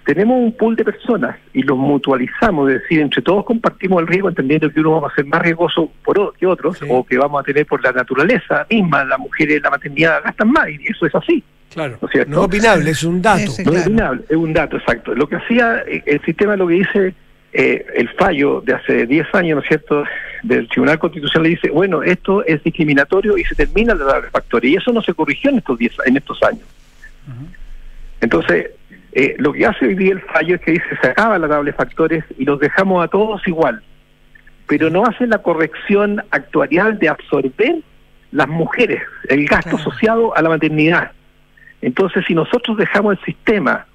tenemos un pool de personas y los mutualizamos, es decir, entre todos compartimos el riesgo, entendiendo que uno va a ser más riesgoso por o- que otros, Sí. o que vamos a tener por la naturaleza misma, las mujeres en la maternidad gastan más, y eso es así. Claro. ¿No es? No opinable, es un dato. No es opinable, es un dato exacto. Lo que hacía eh, el sistema, lo que dice eh, el fallo de hace 10 años, ¿no es cierto?, del Tribunal Constitucional, le dice, bueno, esto es discriminatorio y se termina la tabla factor. Y eso no se corrigió en estos, 10 en estos años. Entonces, eh, lo que hace hoy día el fallo es que dice, se acaba la tabla de factores y los dejamos a todos igual. Pero no hace la corrección actuarial de absorber las mujeres, el gasto Claro. asociado a la maternidad. Entonces, si nosotros dejamos el sistema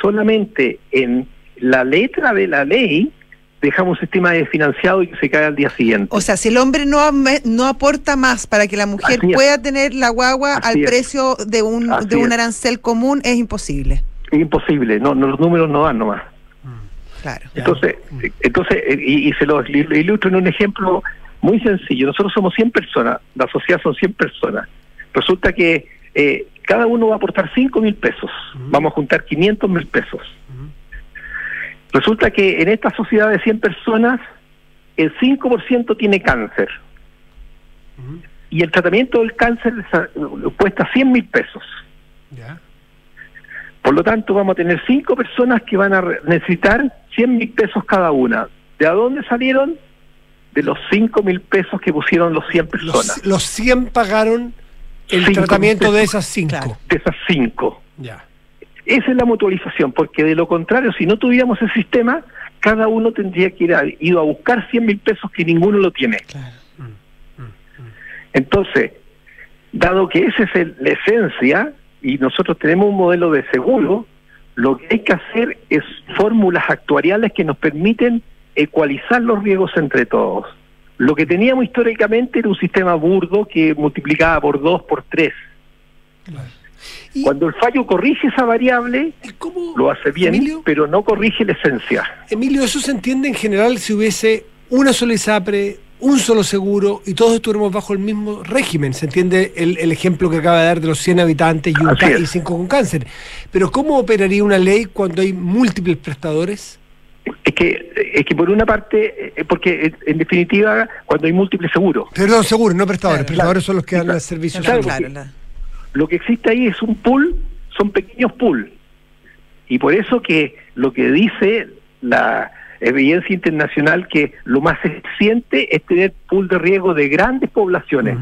solamente en la letra de la ley, dejamos un sistema desfinanciado y que se cae al día siguiente. O sea, si el hombre no, no aporta más para que la mujer pueda tener la guagua Así al es. precio de un, Así de un es. arancel común, es imposible. Es imposible, no, no, los números no dan nomás. Claro. Ya. Entonces, entonces eh, y, y se il- ilustro en un ejemplo muy sencillo. Nosotros somos 100 personas, la sociedad son 100 personas. Resulta que eh, cada uno va a aportar 5 mil pesos. Ujú. Vamos a juntar 500 mil pesos. Ujú. Resulta que en esta sociedad de 100 personas, el 5% tiene cáncer. Y el tratamiento del cáncer cuesta 100 mil pesos. Ya. Por lo tanto, vamos a tener cinco personas que van a necesitar 100 mil pesos cada una. ¿De a dónde salieron? De los 5 mil pesos que pusieron los 100 personas. Los, los 100 pagaron el Cinco tratamiento de esas 5. Claro. De esas cinco. Ya. Esa es la mutualización, porque de lo contrario, si no tuviéramos el sistema, cada uno tendría que ir a, ido a buscar 100 mil pesos que ninguno lo tiene. Claro. Mm, mm, mm. Entonces, dado que esa es el- la esencia y nosotros tenemos un modelo de seguro, lo que hay que hacer es fórmulas actuariales que nos permiten ecualizar los riesgos entre todos. Lo que teníamos históricamente era un sistema burdo que multiplicaba por dos, por tres. ¿Y, Cuando el fallo corrige esa variable, cómo, lo hace bien, Emilio? pero no corrige la esencia. Emilio, eso se entiende en general si hubiese una sola ISAPRE, un solo seguro y todos estuviéramos bajo el mismo régimen. Se entiende el, el ejemplo que acaba de dar de los 100 habitantes y, un y cinco con cáncer. Pero ¿cómo operaría una ley cuando hay múltiples prestadores? Es que, es que por una parte, eh, porque en- en definitiva, cuando hay múltiples seguros, Perdón, seguros, no prestadores. Claro, prestadores son los que dan claro. el servicio. Claro, lo que existe ahí es un pool, son pequeños pool. Y por eso que lo que dice la evidencia internacional que lo más eficiente es tener pool de riesgo de grandes poblaciones.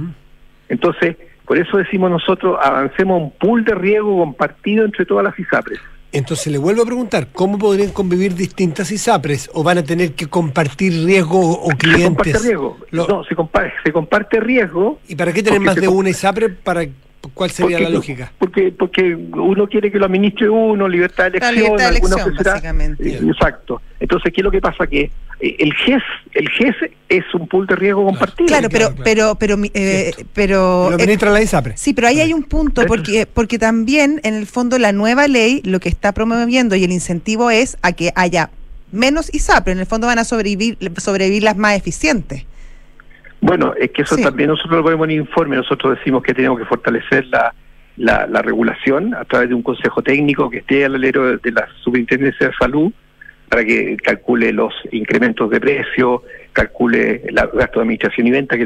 Entonces, por eso decimos nosotros, avancemos un pool de riesgo compartido entre todas las ISAPRES. Entonces le vuelvo a preguntar, ¿cómo podrían convivir distintas ISAPRES? ¿O van a tener que compartir riesgo o Se comparte clientes? riesgo. Lo- No, se comparte, se comparte riesgo ¿Y para qué tener más de una ISAPRE? Para, ¿Cuál sería porque, la lógica? Porque, porque uno quiere que lo administre uno, libertad de elección, libertad de alguna elección, será- básicamente. Eh, Exacto. Entonces, ¿qué es lo que pasa? Que eh, el GES, el GES es un pool de riesgo compartido. Claro, pero, claro, claro. pero, pero, mi- eh, pero, Lo eh, administra la ISAPRE. Sí, pero ahí hay un punto, porque, porque también en el fondo la nueva ley lo que está promoviendo y el incentivo es a que haya menos ISAPRE, en el fondo van a sobrevivir, sobrevivir las más eficientes. Bueno, es que eso Sí. también nosotros lo ponemos en el informe. Nosotros decimos que tenemos que fortalecer la, la, la regulación a través de un consejo técnico que esté al alero de, de la superintendencia de salud para que calcule los incrementos de precio, calcule el gasto de administración y venta, que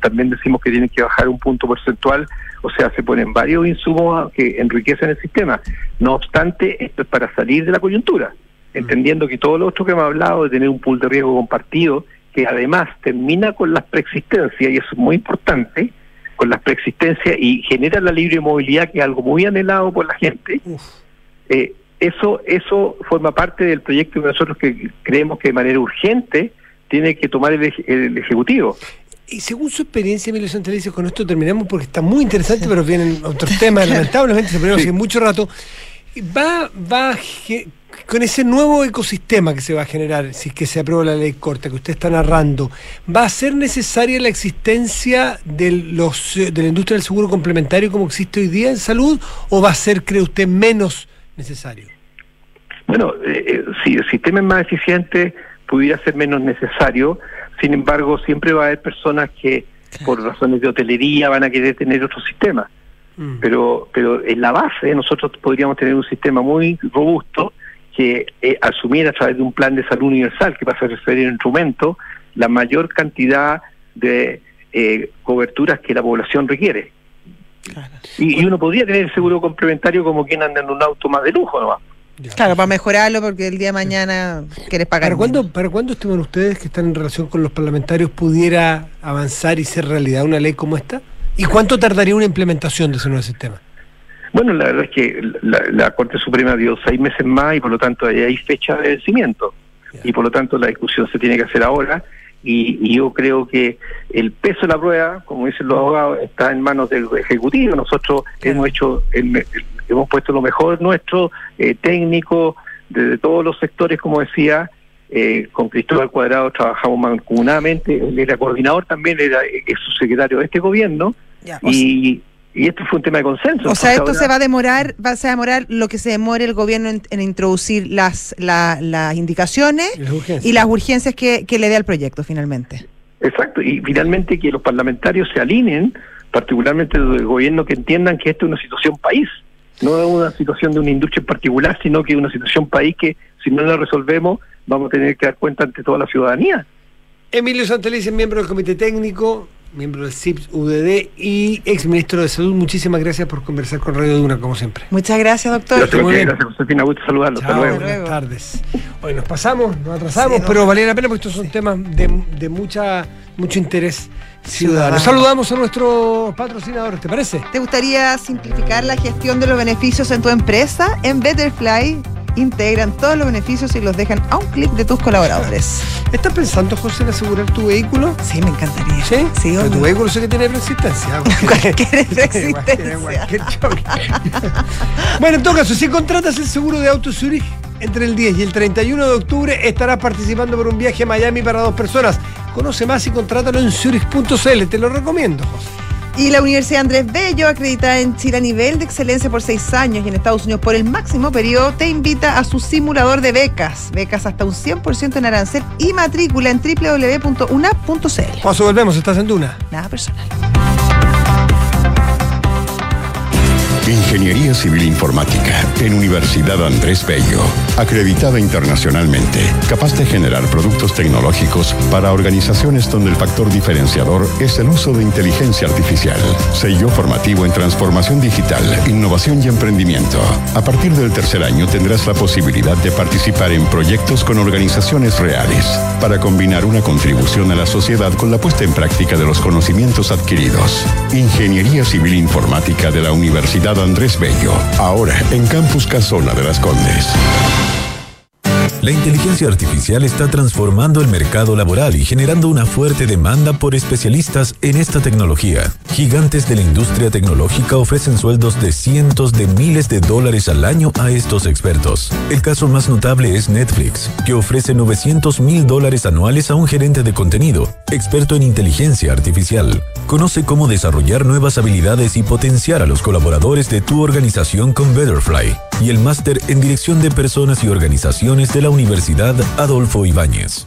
también decimos que tienen que bajar un punto porcentual. O sea, se ponen varios insumos que enriquecen el sistema. No obstante, esto es para salir de la coyuntura, entendiendo que todo lo otro que hemos hablado de tener un pool de riesgo compartido, que además termina con las preexistencias, y eso es muy importante, con las preexistencias y genera la libre movilidad, que es algo muy anhelado por la gente, eh, eso, eso forma parte del proyecto que nosotros que creemos que de manera urgente tiene que tomar el, el Ejecutivo. Y según su experiencia, Emilio Santelices, con esto terminamos porque está muy interesante, pero vienen otros temas, lamentablemente se ponemos mucho rato. Va, va con ese nuevo ecosistema que se va a generar, si es que se aprueba la ley corta que usted está narrando, ¿va a ser necesaria la existencia de, los, de la industria del seguro complementario como existe hoy día en salud o va a ser, cree usted, menos necesario? Bueno, eh, eh, si el sistema es más eficiente, pudiera ser menos necesario, sin embargo, siempre va a haber personas que por razones de hotelería van a querer tener otro sistema. Mm. Pero, pero en la base nosotros podríamos tener un sistema muy robusto que eh, asumiera a través de un plan de salud universal que pasa a referir un instrumento la mayor cantidad de eh, coberturas que la población requiere. Y, uno podría tener el seguro complementario como quien anda en un auto más de lujo nomás. Claro, para mejorarlo porque el día de mañana quieres pagar. ¿Para cuándo, ¿Para cuándo estiman ustedes que están en relación con los parlamentarios pudiera avanzar y ser realidad una ley como esta? ¿Y cuánto tardaría una implementación de ese nuevo sistema? Bueno, la verdad es que la, Corte Suprema dio seis meses más y por lo tanto hay fecha de vencimiento. Y por lo tanto la discusión se tiene que hacer ahora. Y, yo creo que el peso de la prueba, como dicen los abogados, está en manos del Ejecutivo. Nosotros hemos hecho el, hemos puesto lo mejor nuestro, eh, técnico, desde todos los sectores, como decía, eh, con Cristóbal Cuadrado trabajamos mancomunadamente, él era coordinador también, era es subsecretario de este gobierno, y, y esto fue un tema de consenso. O sea, esto se va a demorar, va a demorar lo que se demore el gobierno en, introducir las, las indicaciones y las urgencias, que, que le dé al proyecto finalmente. Exacto, y finalmente que los parlamentarios se alineen, particularmente los del gobierno, que entiendan que esto es una situación país no es una situación de una industria en particular, sino que es una situación país que si no la resolvemos vamos a tener que dar cuenta ante toda la ciudadanía. Emilio Santelice, miembro del Comité Técnico, miembro del CIPS UDD y ex ministro de Salud, muchísimas gracias por conversar con Radio Duna, como siempre. Muchas gracias, doctor. Gracias, Muy bien. gracias Josefina. Gusto saludarlo. Hasta luego. Buenas tardes. Hoy nos pasamos, nos atrasamos, pero valía la pena porque estos son temas de, de mucha, mucho interés ciudadanos. Saludamos a nuestros patrocinadores, ¿te parece? ¿Te gustaría simplificar la gestión de los beneficios en tu empresa? En Betterfly integran todos los beneficios y los dejan a un clic de tus colaboradores. ¿Estás pensando, José, en asegurar tu vehículo? Sí, me encantaría. ¿Sí? Sí, tu vehículo sé que tiene resistencia. cualquier resistencia. bueno, en todo caso, si contratas el seguro de Auto Zurich entre el 10 y el 31 de octubre estarás participando por un viaje a Miami para dos personas. Conoce más y contrátalo en zurich.cl. Te lo recomiendo, José. Y la Universidad Andrés Bello, acreditada en Chile a nivel de excelencia por seis años y en Estados Unidos por el máximo periodo, te invita a su simulador de becas. Becas hasta un 100% en arancel y matrícula en www.una.cl. Paso, volvemos, estás en Duna. Nada personal. Ingeniería Civil Informática en Universidad Andrés Bello, acreditada internacionalmente, capaz de generar productos tecnológicos para organizaciones donde el factor diferenciador es el uso de inteligencia artificial. Sello formativo en transformación digital, innovación y emprendimiento. A partir del tercer año tendrás la posibilidad de participar en proyectos con organizaciones reales para combinar una contribución a la sociedad con la puesta en práctica de los conocimientos adquiridos. Ingeniería Civil Informática de la Universidad Andrés Bello, ahora en Campus Casona de las Condes. La inteligencia artificial está transformando el mercado laboral y generando una fuerte demanda por especialistas en esta tecnología. Gigantes de la industria tecnológica ofrecen sueldos de cientos de miles de dólares al año a estos expertos. El caso más notable es Netflix, que ofrece 900 mil dólares anuales a un gerente de contenido, experto en inteligencia artificial. Conoce cómo desarrollar nuevas habilidades y potenciar a los colaboradores de tu organización con Betterfly y el máster en Dirección de Personas y Organizaciones de la Universidad Adolfo Ibáñez.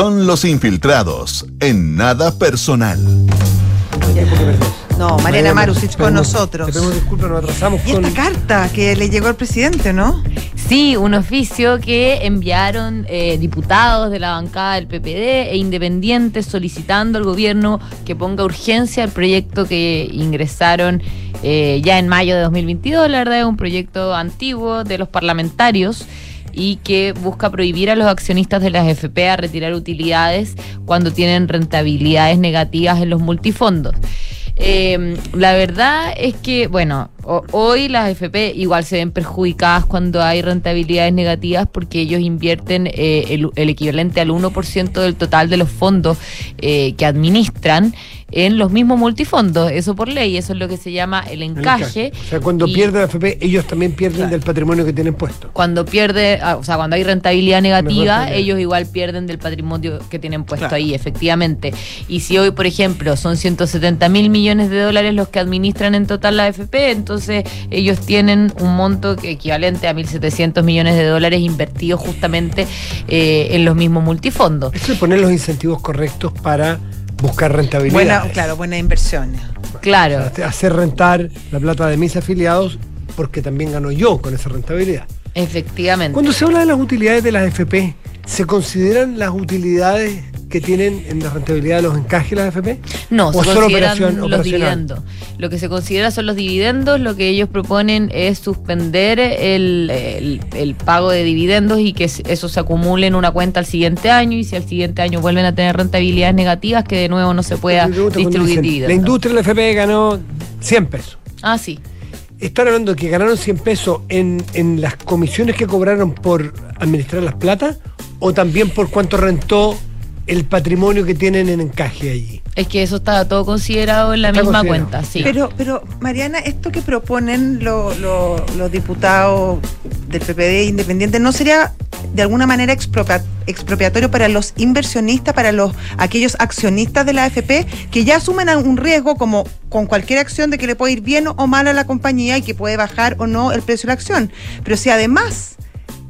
Son los infiltrados en nada personal. No, Mariana Marusic con nosotros. Te pedimos disculpas, nos atrasamos Y con... esta carta que le llegó al presidente, ¿no? Sí, un oficio que enviaron eh, diputados de la bancada del PPD e independientes solicitando al gobierno que ponga urgencia al proyecto que ingresaron eh, ya en mayo de 2022. La verdad es un proyecto antiguo de los parlamentarios y que busca prohibir a los accionistas de las FP a retirar utilidades cuando tienen rentabilidades negativas en los multifondos. Eh, la verdad es que, bueno, hoy las FP igual se ven perjudicadas cuando hay rentabilidades negativas porque ellos invierten eh, el, el equivalente al 1% del total de los fondos eh, que administran en los mismos multifondos, eso por ley, eso es lo que se llama el el encaje. O sea, cuando Y- pierden la FP, ellos también pierden del patrimonio que tienen puesto. cuando pierde, ah, o sea, cuando hay rentabilidad negativa, ellos igual pierden del patrimonio que tienen puesto Claro. ahí, efectivamente. Y si hoy, por ejemplo, son 170 mil millones de dólares los que administran en total la AFP, entonces ellos tienen un monto que equivalente a 1.700 millones de dólares invertidos justamente eh, en los mismos multifondos. Eso es poner los incentivos correctos para buscar rentabilidad. Buena, claro, buenas inversiones. Claro. O sea, hacer rentar la plata de mis afiliados porque también gano yo con esa rentabilidad. Efectivamente. Cuando se habla de las utilidades de las FP, ¿se consideran las utilidades que tienen en la rentabilidad de los encajes de las FP? No, ¿O se solo consideran los dividendos. Lo que se considera son los dividendos. Lo que ellos proponen es suspender el, el- el pago de dividendos y que eso se acumule en una cuenta al siguiente año. Y si al siguiente año vuelven a tener rentabilidades negativas, que de nuevo no se pueda distribuir dicen, La dividendos. industria de la FP ganó 100 pesos. Ah, sí. ¿Están hablando de que ganaron 100 pesos en, en las comisiones que cobraron por administrar las plata? ¿O también por cuánto rentó el patrimonio que tienen en encaje allí? Es que eso está todo considerado en la Está misma cuenta, sí. Pero, pero Mariana, esto que proponen lo- lo- los diputados del PPD independiente, ¿no sería de alguna manera expropia- expropiatorio para los inversionistas, para los aquellos accionistas de la AFP que ya asumen un riesgo como con cualquier acción de que le puede ir bien o mal a la compañía y que puede bajar o no el precio de la acción? Pero si además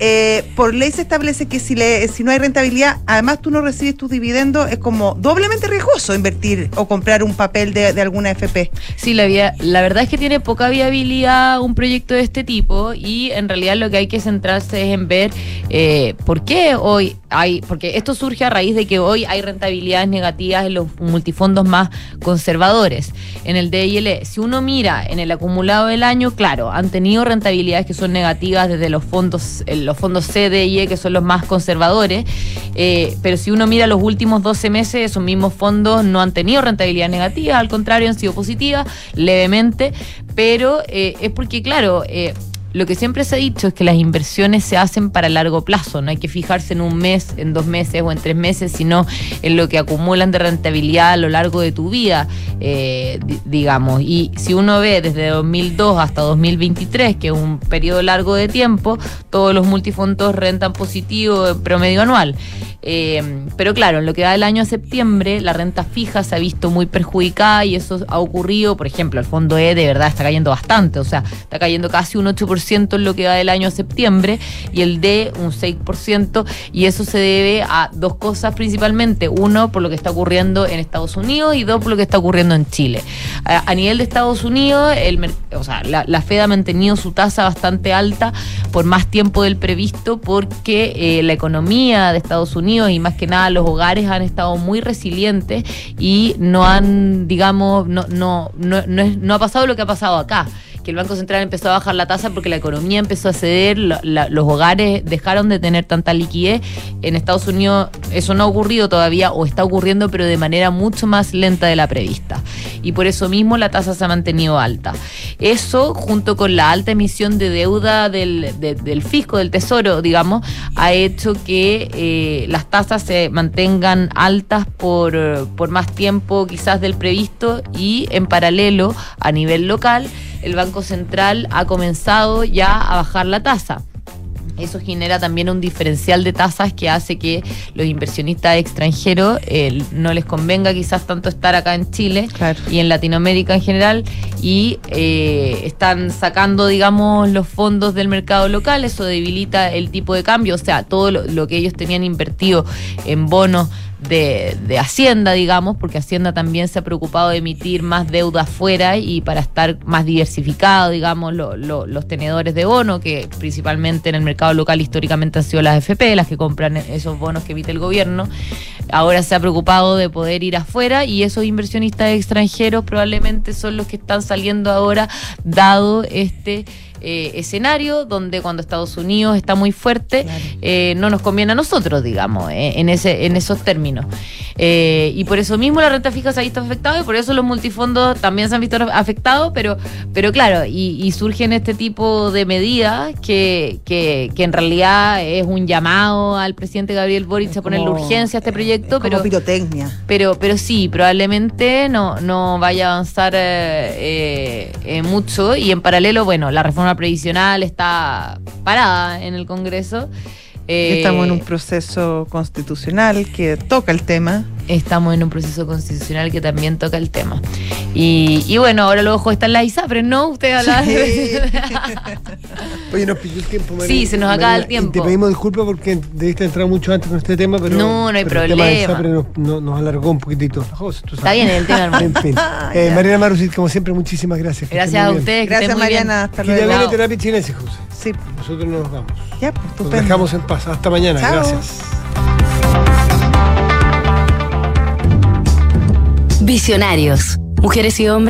eh, por ley se establece que si, le, si no hay rentabilidad, además tú no recibes tus dividendos, es como doblemente riesgoso invertir o comprar un papel de, alguna FP. Sí, la, via- la verdad es que tiene poca viabilidad un proyecto de este tipo y en realidad lo que hay que centrarse es en ver eh, por qué hoy hay, porque esto surge a raíz de que hoy hay rentabilidades negativas en los multifondos más conservadores. En el DIL, si uno mira en el acumulado del año, claro, han tenido rentabilidades que son negativas desde los fondos, los fondos C, y E, que son los más conservadores, eh, pero si uno mira los últimos 12 meses, esos mismos fondos no han tenido rentabilidad negativa, al contrario, han sido positivas, levemente, pero eh, es porque, claro, eh, lo que siempre se ha dicho es que las inversiones se hacen para largo plazo, no hay que fijarse en un mes, en dos meses o en tres meses, sino en lo que acumulan de rentabilidad a lo largo de tu vida, eh, di- digamos. Y si uno ve desde 2002 hasta 2023, que es un periodo largo de tiempo, todos los multifondos rentan positivo en promedio anual. Eh, pero claro, en lo que va del año a septiembre, la renta fija se ha visto muy perjudicada y eso ha ocurrido, por ejemplo, el fondo E de verdad está cayendo bastante, o sea, está cayendo casi un 8% en lo que va del año a septiembre y el D un 6% y eso se debe a dos cosas principalmente, uno por lo que está ocurriendo en Estados Unidos y dos por lo que está ocurriendo en Chile. A, nivel de Estados Unidos, el, o sea, la, la Fed ha mantenido su tasa bastante alta por más tiempo del previsto porque eh, la economía de Estados Unidos y más que nada los hogares han estado muy resilientes y no han, digamos, no, no, no, no, es- no ha pasado lo que ha pasado acá que el Banco Central empezó a bajar la tasa porque la economía empezó a ceder, los hogares dejaron de tener tanta liquidez. En Estados Unidos eso no ha ocurrido todavía o está ocurriendo pero de manera mucho más lenta de la prevista. y por eso mismo la tasa se ha mantenido alta. Eso, junto con la alta emisión de deuda del, de- del fisco, del tesoro, digamos, ha hecho que eh, las tasas se mantengan altas por, por más tiempo quizás del previsto y en paralelo a nivel local el Banco Central ha comenzado ya a bajar la tasa. Eso genera también un diferencial de tasas que hace que los inversionistas extranjeros eh, no les convenga quizás tanto estar acá en Chile y en Latinoamérica en general y eh, están sacando, digamos, los fondos del mercado local. Eso debilita el tipo de cambio, o sea, todo lo, lo que ellos tenían invertido en bonos de, de Hacienda, digamos, porque Hacienda también se ha preocupado de emitir más deuda afuera y para estar más diversificado, digamos, lo- lo- los tenedores de bono, que principalmente en el mercado local históricamente han sido las FP, las que compran esos bonos que emite el gobierno. Ahora se ha preocupado de poder ir afuera y esos inversionistas extranjeros probablemente son los que están saliendo ahora, dado este eh, escenario donde cuando Estados Unidos está muy fuerte eh, no nos conviene a nosotros, digamos, eh, en ese en esos términos. Y por eso mismo la renta fija se ha visto afectada y por eso los multifondos también se han visto afectados, pero, pero claro, y, y surgen este tipo de medidas que, que, que en realidad es un llamado al presidente Gabriel Boric a ponerle como- urgencia a este proyecto, Como pero pirotecnia. pero, pero sí, probablemente no, no vaya a avanzar mucho. Y en paralelo, bueno, la reforma previsional está parada en el Congreso. Eh, Estamos en un proceso constitucional que toca el tema. Estamos en un proceso constitucional que también toca el tema. Y, y bueno, ahora los ojos están en la ISAPRE, ¿no? Usted hablaba de... Oye, nos pilló el tiempo, Sí, se nos acaba el tiempo. y Te pedimos disculpas porque debiste entrar mucho antes con este tema, pero. No, no hay pero el tema de problema. Nos, no- nos alargó un poquitito. José, tú sabes. Está bien el tema, hermano. En fin. Eh, Mariana Marusit, como siempre, muchísimas gracias. Gracias a ustedes. Gracias, estén muy bien. Mariana. Hasta Que ya luego. viene terapia chinesa, José. Sí, Nosotros nos vamos. ya, pues, Nos dejamos en paz. Hasta mañana. Chao. Gracias. Visionarios. Mujeres y hombres